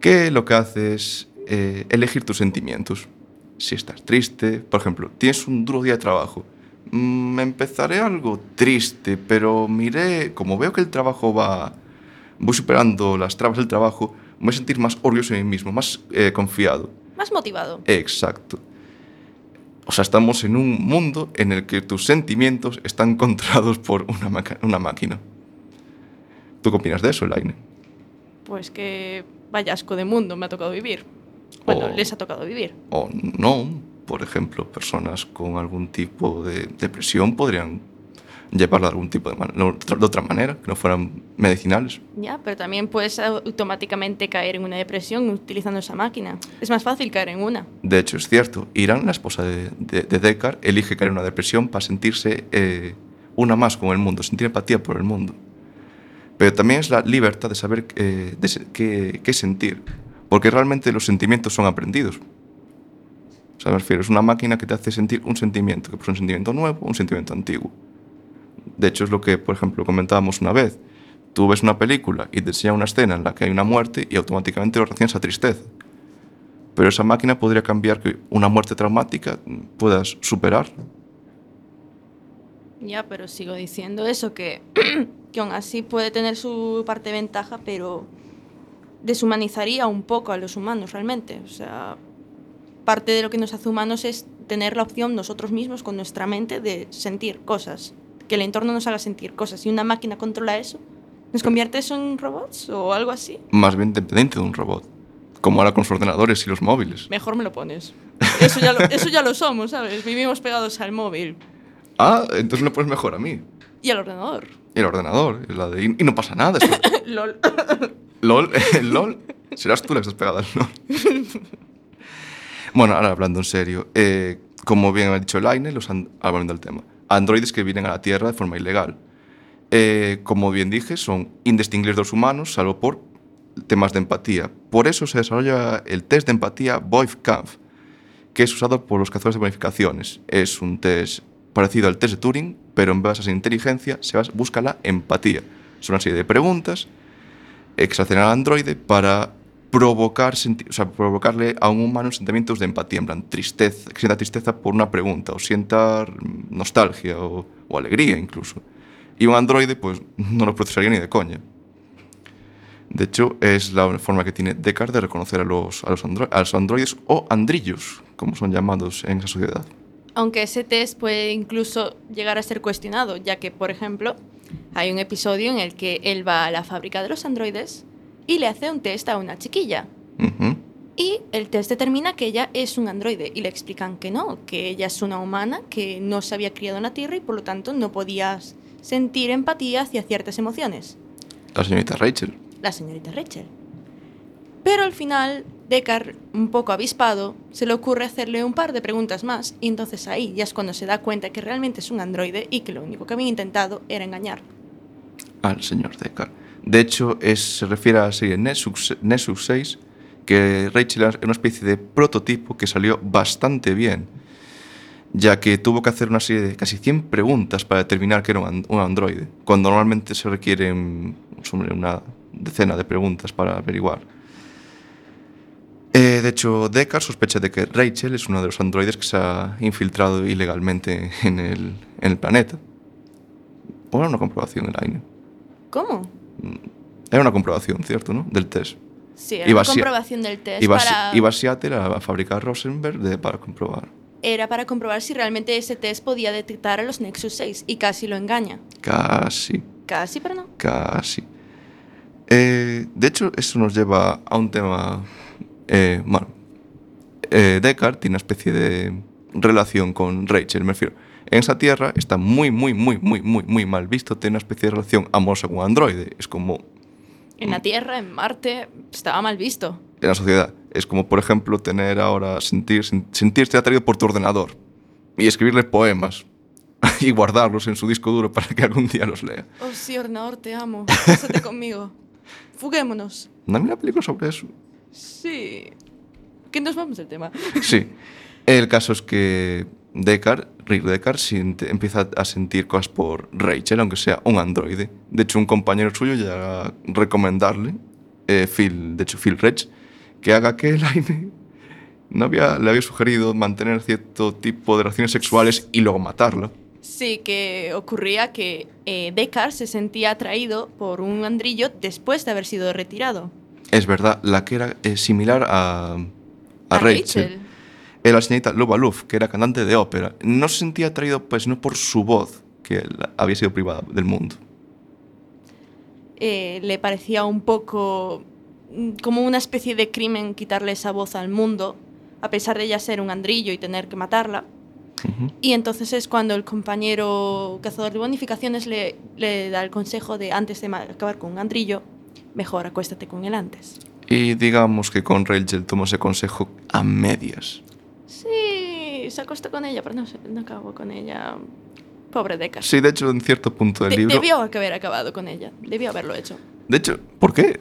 que lo que hace es eh, elegir tus sentimientos. Si estás triste, por ejemplo, tienes un duro día de trabajo. Mm, empezaré algo triste, pero miré, como veo que el trabajo va, voy superando las trabas del trabajo, me voy a sentir más orgulloso de mí mismo, más eh, confiado. Más motivado. Exacto. O sea, estamos en un mundo en el que tus sentimientos están controlados por una, una máquina. ¿Tú qué opinas de eso, Elaine? Pues que vaya asco de mundo me ha tocado vivir. Bueno, Oh. les ha tocado vivir. o no. Por ejemplo, personas con algún tipo de depresión podrían llevarlo de algún tipo de, de otra manera, que no fueran medicinales. Ya, pero también puedes automáticamente caer en una depresión utilizando esa máquina. Es más fácil caer en una. De hecho, es cierto, Irán, la esposa de, de, de Deckard, elige caer en una depresión para sentirse eh, una más con el mundo, sentir empatía por el mundo. Pero también es la libertad de saber eh, qué sentir, porque realmente los sentimientos son aprendidos. O sea, me es una máquina que te hace sentir un sentimiento, que puede ser un sentimiento nuevo un sentimiento antiguo. De hecho, es lo que, por ejemplo, comentábamos una vez. Tú ves una película y te enseña una escena en la que hay una muerte y automáticamente lo reaccionas a tristeza. Pero esa máquina podría cambiar que una muerte traumática puedas superar. Ya, pero sigo diciendo eso, que, que aún así puede tener su parte de ventaja, pero deshumanizaría un poco a los humanos realmente. O sea, parte de lo que nos hace humanos es tener la opción nosotros mismos con nuestra mente de sentir cosas, que el entorno nos haga sentir cosas. Y una máquina controla eso, ¿nos convierte eso en robots o algo así? Más bien dependiente de un robot. Como ahora con los ordenadores y los móviles. Mejor me lo pones. Eso ya lo, eso ya lo somos, ¿sabes? Vivimos pegados al móvil Ah, entonces me pones mejor a mí. y al ordenador. El ordenador. y la de, y no pasa nada. eso- LOL. LOL, LOL. Serás tú la que estás pegada al LOL. bueno, ahora hablando en serio. eh, como bien ha dicho Elaine, los ah, volviendo al tema. Androides que vienen a la Tierra de forma ilegal. Eh, como bien dije, son indistinguibles de los humanos, salvo por temas de empatía. Por eso se desarrolla el test de empatía Voice-Kampf, que es usado por los cazadores de bonificaciones. Es un test parecido al test de Turing, pero en vez de esa inteligencia se busca la empatía. Son una serie de preguntas que al androide para provocar provocarle a un humano sentimientos de empatía, en plan tristeza, que sienta tristeza por una pregunta, o sienta nostalgia o, alegría incluso. Y un androide, pues, no lo procesaría ni de coña. De hecho, es la forma que tiene Descartes de reconocer a a a los androides o andrillos, como son llamados en esa sociedad. Aunque ese test puede incluso llegar a ser cuestionado, ya que, por ejemplo, hay un episodio en el que él va a la fábrica de los androides y le hace un test a una chiquilla. Y el test determina que ella es un androide y le explican que no, que ella es una humana, que no se había criado en la Tierra y por lo tanto no podía sentir empatía hacia ciertas emociones. La señorita Rachel. la señorita Rachel. Pero al final, Deckard, un poco avispado, se le ocurre hacerle un par de preguntas más y entonces ahí ya es cuando se da cuenta que realmente es un androide y que lo único que había intentado era engañar. al señor Deckard. De hecho, es, se refiere a la serie Nexus, Nexus 6, que Rachel era una especie de prototipo que salió bastante bien, ya que tuvo que hacer una serie de casi 100 preguntas para determinar que era un, an- un androide, cuando normalmente se requieren sobre una decena de preguntas para averiguar. Eh, de hecho, Deckard sospecha de que Rachel es uno de los androides que se ha infiltrado ilegalmente en el, en el planeta. ¿O era una comprobación el AINE? ¿Cómo? Era una comprobación, ¿cierto? ¿no? Del test. Sí, era Iba una comprobación del test Iba, para... iba a Seattle a, a fabricar Rosenberg de- para comprobar. era para comprobar si realmente ese test podía detectar a los Nexus 6 y casi lo engaña. Casi, Casi, pero no. casi. Eh, de hecho, eso nos lleva a un tema. Eh, bueno, eh, Deckard tiene una especie de relación con Rachel, me refiero. En esa tierra está muy, muy, muy, muy, muy, muy mal visto tener una especie de relación amorosa con un androide. Es como. En la Tierra, en Marte, estaba mal visto. en la sociedad. Es como, por ejemplo, tener ahora, sentir, sen- sentirte atraído por tu ordenador y escribirle poemas y guardarlos en su disco duro para que algún día los lea. Oh, sí, ordenador, te amo. Pásate conmigo. Fuguémonos. ¿No hay una película sobre eso? Sí. Que nos vamos del tema. Sí. El caso es que Deckard, Rick Deckard, empieza a sentir cosas por Rachel, aunque sea un androide. De hecho, un compañero suyo llega a recomendarle, eh, Phil, de hecho, Phil Rech, que haga que Elaine no había, le había sugerido mantener cierto tipo de relaciones sexuales y luego matarla. Sí, que ocurría que eh, Deckard se sentía atraído por un andrillo después de haber sido retirado. Es verdad, la que era eh, similar a, a, A Rachel. Rachel. Era la señorita Luba Luf, que era cantante de ópera. No se sentía atraído, pues, no por su voz, que había sido privada del mundo. Eh, le parecía un poco mm, como una especie de crimen quitarle esa voz al mundo, a pesar de ella ser un andrillo y tener que matarla. Y entonces es cuando el compañero cazador de bonificaciones le, le da el consejo de antes de acabar con un andrillo, mejor acuéstate con él antes. Y digamos que con Rachel tomó ese consejo a medias. Sí, se acostó con ella, pero no, no acabó con ella. Pobre Deckard. Sí, de hecho, en cierto punto del De- libro... Debió haber acabado con ella, debió haberlo hecho. De hecho, ¿por qué?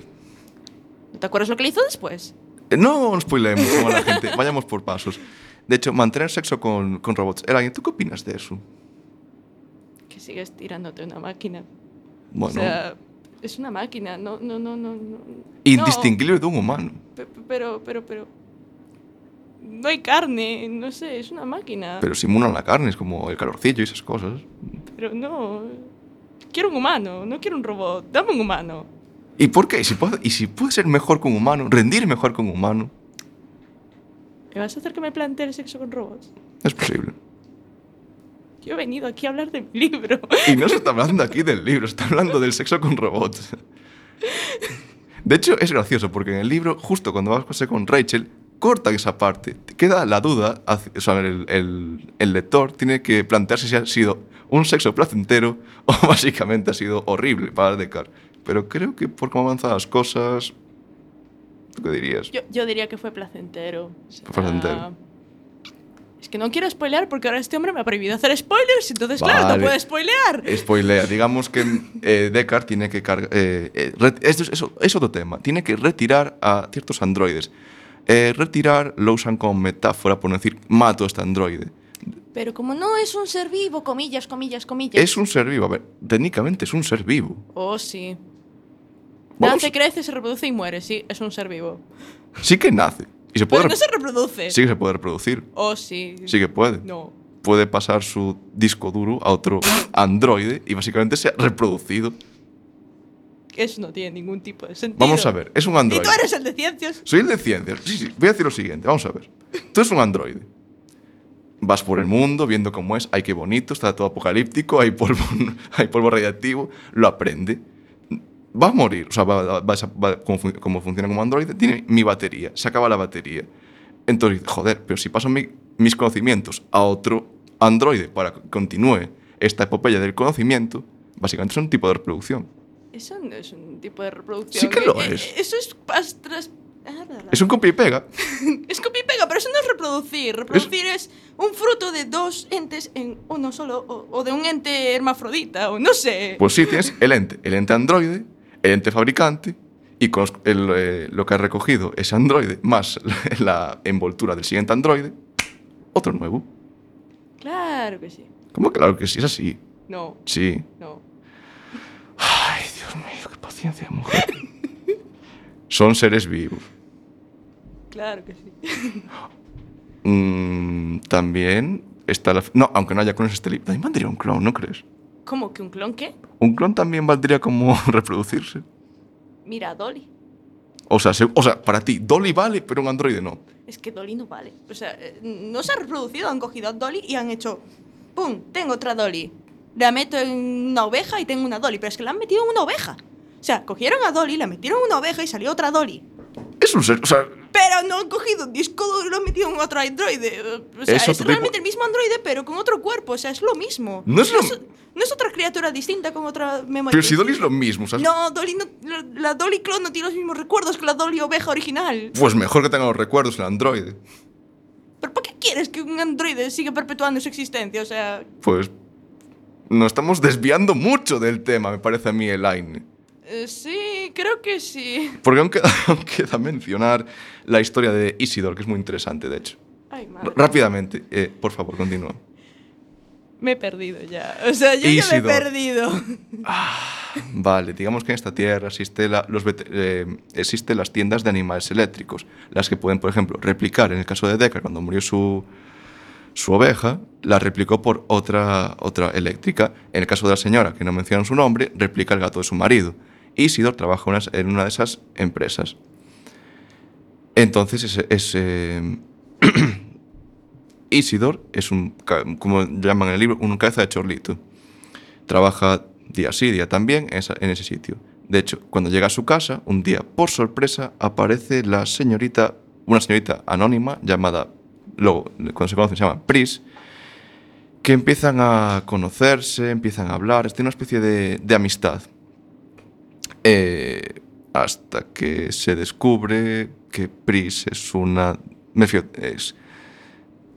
¿No te acuerdas lo que le hizo después? Eh, No spoilemos como la gente, vayamos por pasos. De hecho, mantener sexo con, con robots. Elaine, ¿tú qué opinas de eso? Que sigues tirándote una máquina. Bueno, O sea, es una máquina, no, no, no, no. no. indistinguible de un humano. No, pe- pe- pero, pero, pero. No hay carne, no sé, es una máquina. Pero simulan la carne, es como el calorcillo y esas cosas. Pero no. Quiero un humano, no quiero un robot. Dame un humano. ¿Y por qué? ¿Y si puede, y si ser mejor con un humano, rendir mejor con un humano, ¿Me vas a hacer que me plantee el sexo con robots? es posible. Yo he venido aquí a hablar de mi libro. Y no se está hablando aquí del libro, se está hablando del sexo con robots. De hecho, es gracioso porque en el libro, justo cuando vas a acostarse con Rachel, cortan esa parte. Te queda la duda, o sea, el, el- el lector tiene que plantearse si ha sido un sexo placentero o básicamente ha sido horrible para Deckard. Pero creo que por cómo avanzan las cosas, ¿tú qué dirías? Yo, yo diría que fue placentero. O sea, Placentero. Es que no quiero spoilear porque ahora este hombre me ha prohibido hacer spoilers, entonces claro, no puedo spoilear. Spoilea, digamos que eh, Deckard tiene que cargar. Eh, eh, es, otro tema. Tiene que retirar a ciertos androides. Eh, retirar lo usan como metáfora por no decir mato a este androide. Pero como no es un ser vivo, comillas, comillas, comillas. Es un ser vivo. A ver, técnicamente es un ser vivo. Oh, sí. Nace, crece, se reproduce y muere, sí, es un ser vivo. Sí que nace. Y se puede. Pero no se reproduce. Sí que se puede reproducir. Oh, sí. Sí que puede. No. Puede pasar su disco duro a otro androide y básicamente se ha reproducido. Eso no tiene ningún tipo de sentido. Vamos a ver, es un Y androide. tú eres el de ciencias. Soy el de ciencias. Sí, sí. Voy a decir lo siguiente. Vamos a ver. Tú eres un androide. Vas por el mundo viendo cómo es. Ay, qué bonito. Está todo apocalíptico. Hay polvo, hay polvo radiactivo. Lo aprende. Va a morir. O sea, va, va- va como, como funciona como androide, tiene mi batería. Se acaba la batería. Entonces, joder, pero si paso mi- mis conocimientos a otro androide para que continúe esta epopeya del conocimiento, básicamente es un tipo de reproducción. Eso no es un tipo de reproducción. Sí que lo Eh, es. eh, Eso es pas- tras- ah. Es un copia y pega. Es copia y pega, pero eso no es reproducir. Reproducir es, un fruto de dos entes en uno solo, o, o de un ente hermafrodita, o no sé. Pues sí, tienes el ente, el ente androide, ente fabricante, y con el, eh, lo que ha recogido ese androide, más la, envoltura del siguiente androide, otro nuevo. Claro que sí. ¿Cómo claro que sí? Es así. No, Sí. no. Ay, Dios mío, qué paciencia, mujer. Son seres vivos. Claro que sí. Mm, también está la... No, aunque no haya clones este libro. También valdría un clon, ¿no crees? ¿Cómo que un clon qué? Un clon también valdría como reproducirse. Mira, Dolly. O sea, se- o sea, para ti, Dolly vale, pero un androide no. Es que Dolly no vale. O sea, eh, no se ha reproducido, han cogido a Dolly y han hecho. ¡Pum! Tengo otra Dolly. La meto en una oveja y tengo una Dolly. Pero es que la han metido en una oveja. O sea, cogieron a Dolly, la metieron en una oveja y salió otra Dolly. Es un ser... O sea, Pero no han cogido un disco duro y lo han metido en otro androide. O sea, Es realmente el mismo androide, pero con otro cuerpo. O sea, es lo mismo. No es lo- no es otra criatura distinta con otra memoria. Pero si Dolly es lo mismo, sea, No, Dolly no, la, Dolly clon no tiene los mismos recuerdos que la Dolly oveja original. pues mejor que tenga los recuerdos el androide. ¿Pero para qué quieres que un androide siga perpetuando su existencia? O sea, Pues nos estamos desviando mucho del tema, me parece a mí, Elaine. Eh, sí, creo que sí. Porque aún queda, aún queda mencionar la historia de Isidor, que es muy interesante, de hecho. Ay, madre. Rápidamente, eh, por favor, continúa. Me he perdido ya. O sea, yo ya me he Isidor. perdido. Vale, digamos que en esta tierra existe la- los vet- eh, existen las tiendas de animales eléctricos, las que pueden, por ejemplo, replicar, en el caso de Deckard, cuando murió su, su oveja, la replicó por otra, otra eléctrica. En el caso de la señora, que no mencionan su nombre, replica el gato de su marido. Isidor trabaja en una de esas empresas. Entonces, Isidor es un, como llaman en el libro, un cabeza de chorlito. Trabaja día sí, día también en, ese sitio. De hecho, cuando llega a su casa, un día, por sorpresa, aparece la señorita, una señorita anónima llamada, luego, cuando se conocen, se llama Pris, que empiezan a conocerse, empiezan a hablar, de una especie de amistad. Eh, hasta que se descubre que Pris es una... Me es...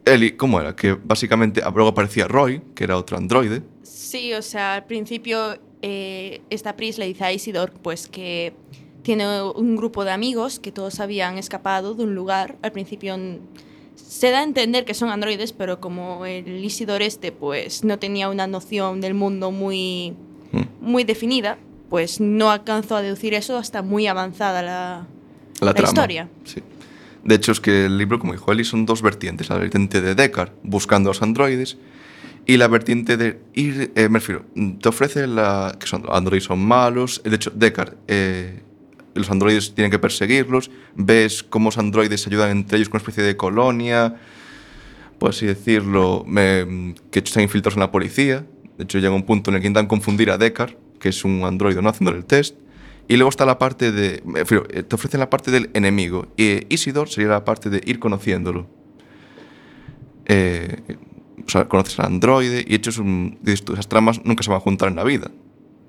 Eli, ¿cómo era? Que básicamente luego aparecía Roy, que era otro androide. Sí, o sea, al principio eh, esta Pris le dice a Isidor pues que tiene un grupo de amigos que todos habían escapado de un lugar. Al principio se da a entender que son androides, pero como el Isidor este pues no tenía una noción del mundo muy, Mm. muy definida, pues no alcanzó a deducir eso hasta muy avanzada la, la, La trama. historia. Sí. De hecho, es que el libro, como dijo Eli, son dos vertientes. La vertiente de Deckard, buscando a los androides, y la vertiente de ir, eh, me refiero, te ofrece la, que son, los androides son malos. De hecho, Deckard, eh, los androides tienen que perseguirlos. Ves cómo los androides se ayudan entre ellos con una especie de colonia, por así decirlo, me- que están infiltrados en la policía. De hecho, llega un punto en el que intentan confundir a Deckard, que es un androide no haciéndole el test. Y luego está la parte de. eh, Te ofrecen la parte del enemigo. Y eh, Isidor sería la parte de ir conociéndolo. Eh, o sea, conoces al androide y de hecho es un, dices tú, esas tramas nunca se van a juntar en la vida.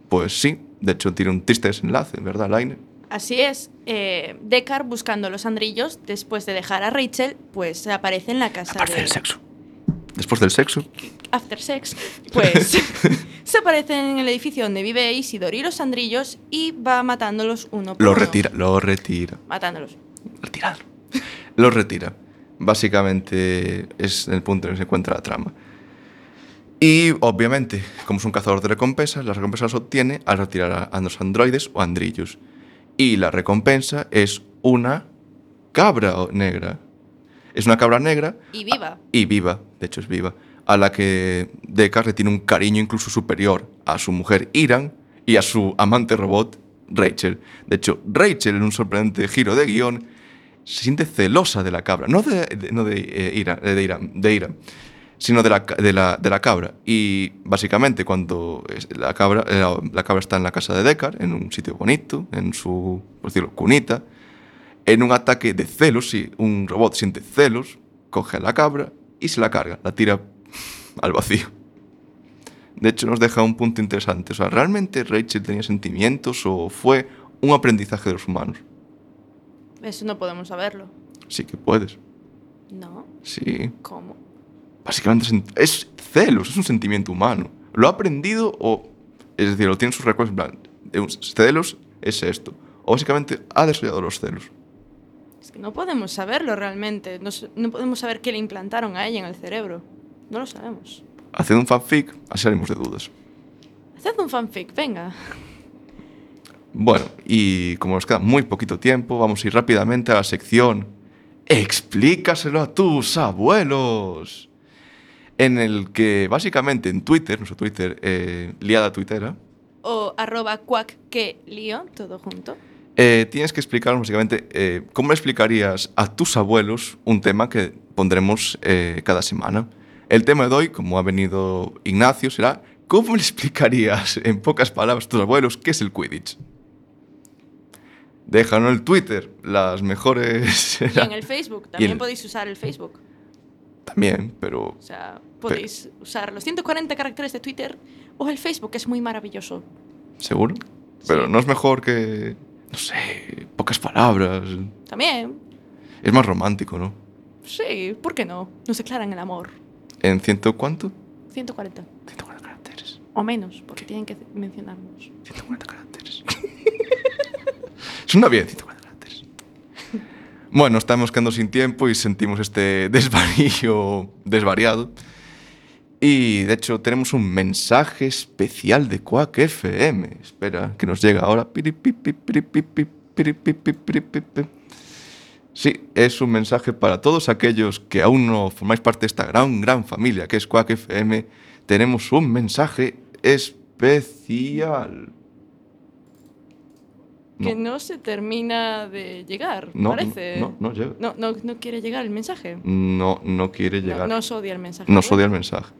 Pues sí, de hecho tiene un triste desenlace, ¿verdad, Laine? Así es, eh, Deckard buscando los andrillos, después de dejar a Rachel, pues aparece en la casa de... sexo. Después del sexo, After Sex, pues se aparecen en el edificio donde vive Isidor y los andrillos y va matándolos uno por lo uno. retira, lo retira. Matándolos. Retirarlo. Lo retira. Básicamente es el punto en el que se encuentra la trama. Y obviamente, como es un cazador de recompensas, las recompensas las obtiene al retirar a, los androides o andrillos. Y la recompensa es una cabra negra. Es una cabra negra Y viva. y viva, de hecho es viva, a la que Deckard le tiene un cariño incluso superior a su mujer Iran y a su amante robot Rachel. De hecho, Rachel, en un sorprendente giro de guion, se siente celosa de la cabra, no de, de- no de, eh, Iran, eh, de, Iran, de Iran, sino de la, de, la, de la cabra. Y básicamente cuando la cabra, eh, la cabra está en la casa de Deckard, en un sitio bonito, en su, por decirlo, cunita, en un ataque de celos, si un robot siente celos, coge a la cabra y se la carga, la tira al vacío. De hecho, nos deja un punto interesante. O sea, ¿realmente Rachel tenía sentimientos o fue un aprendizaje de los humanos? Eso no podemos saberlo. Sí que puedes. No. Sí. ¿Cómo? Básicamente es, celos, es un sentimiento humano. ¿Lo ha aprendido o.? Es decir, lo tiene en sus recuerdos en plan. Celos es esto. O básicamente ha desarrollado los celos. Es que no podemos saberlo realmente. No, podemos saber qué le implantaron a ella en el cerebro. No lo sabemos. Haced un fanfic, así salimos de dudas. Haced un fanfic, venga. Bueno, y como nos queda muy poquito tiempo, vamos a ir rápidamente a la sección Explícaselo a tus abuelos. En el que básicamente en Twitter, nuestro Twitter, eh, liada tuitera, O arroba cuac que lío, todo junto. Eh, tienes que explicar básicamente eh, cómo le explicarías a tus abuelos un tema que pondremos eh, cada semana. El tema de hoy, como ha venido Ignacio, será ¿cómo le explicarías en pocas palabras a tus abuelos qué es el Quidditch? Déjalo en el Twitter. Las mejores. Y en el Facebook, también el- podéis usar el Facebook. También, pero. O sea, podéis usar los 140 caracteres de Twitter o el Facebook, que es muy maravilloso. ¿Seguro? Pero Sí. no es mejor que. No sé, pocas palabras. También, Es más romántico, ¿no? sí, ¿por qué no? Nos declaran el amor. ¿En ciento cuánto? 140. 140 caracteres. O menos, porque tienen que mencionarnos. 140 caracteres. Suena bien, 140 caracteres. Bueno, estamos quedando sin tiempo y sentimos este desvarío desvariado. Y de hecho tenemos un mensaje especial de Quack FM. Espera, que nos llega ahora. Sí, es un mensaje para todos aquellos que aún no formáis parte de esta gran, gran familia que es Quack FM. Tenemos un mensaje especial. Que No. se termina de llegar, No, parece. no, no llega. No, quiere llegar el mensaje. No, no quiere llegar. no os odia el mensaje. Nos ¿no? odia el mensaje.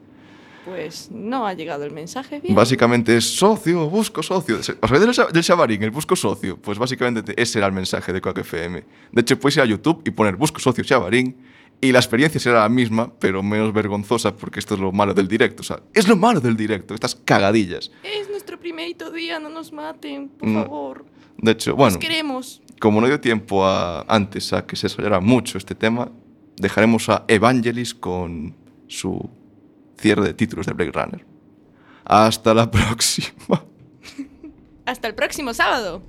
Pues no ha llegado el mensaje bien. Básicamente es socio, busco socio. ¿Os acordáis del, Sha- del Xabarín, el busco socio? Pues básicamente te- ese era el mensaje de Quack FM. De hecho, puedes ir a YouTube y poner busco socio Xabarín y la experiencia será la misma, pero menos vergonzosa porque esto es lo malo del directo. O sea, es lo malo del directo, estas cagadillas. Es nuestro primerito día, no nos maten, por No. favor. De hecho, bueno, Os queremos. como no dio tiempo a- antes a que se desarrollara mucho este tema, dejaremos a Evangelis con su cierre de títulos de Blade Runner. Hasta la próxima. Hasta el próximo sábado.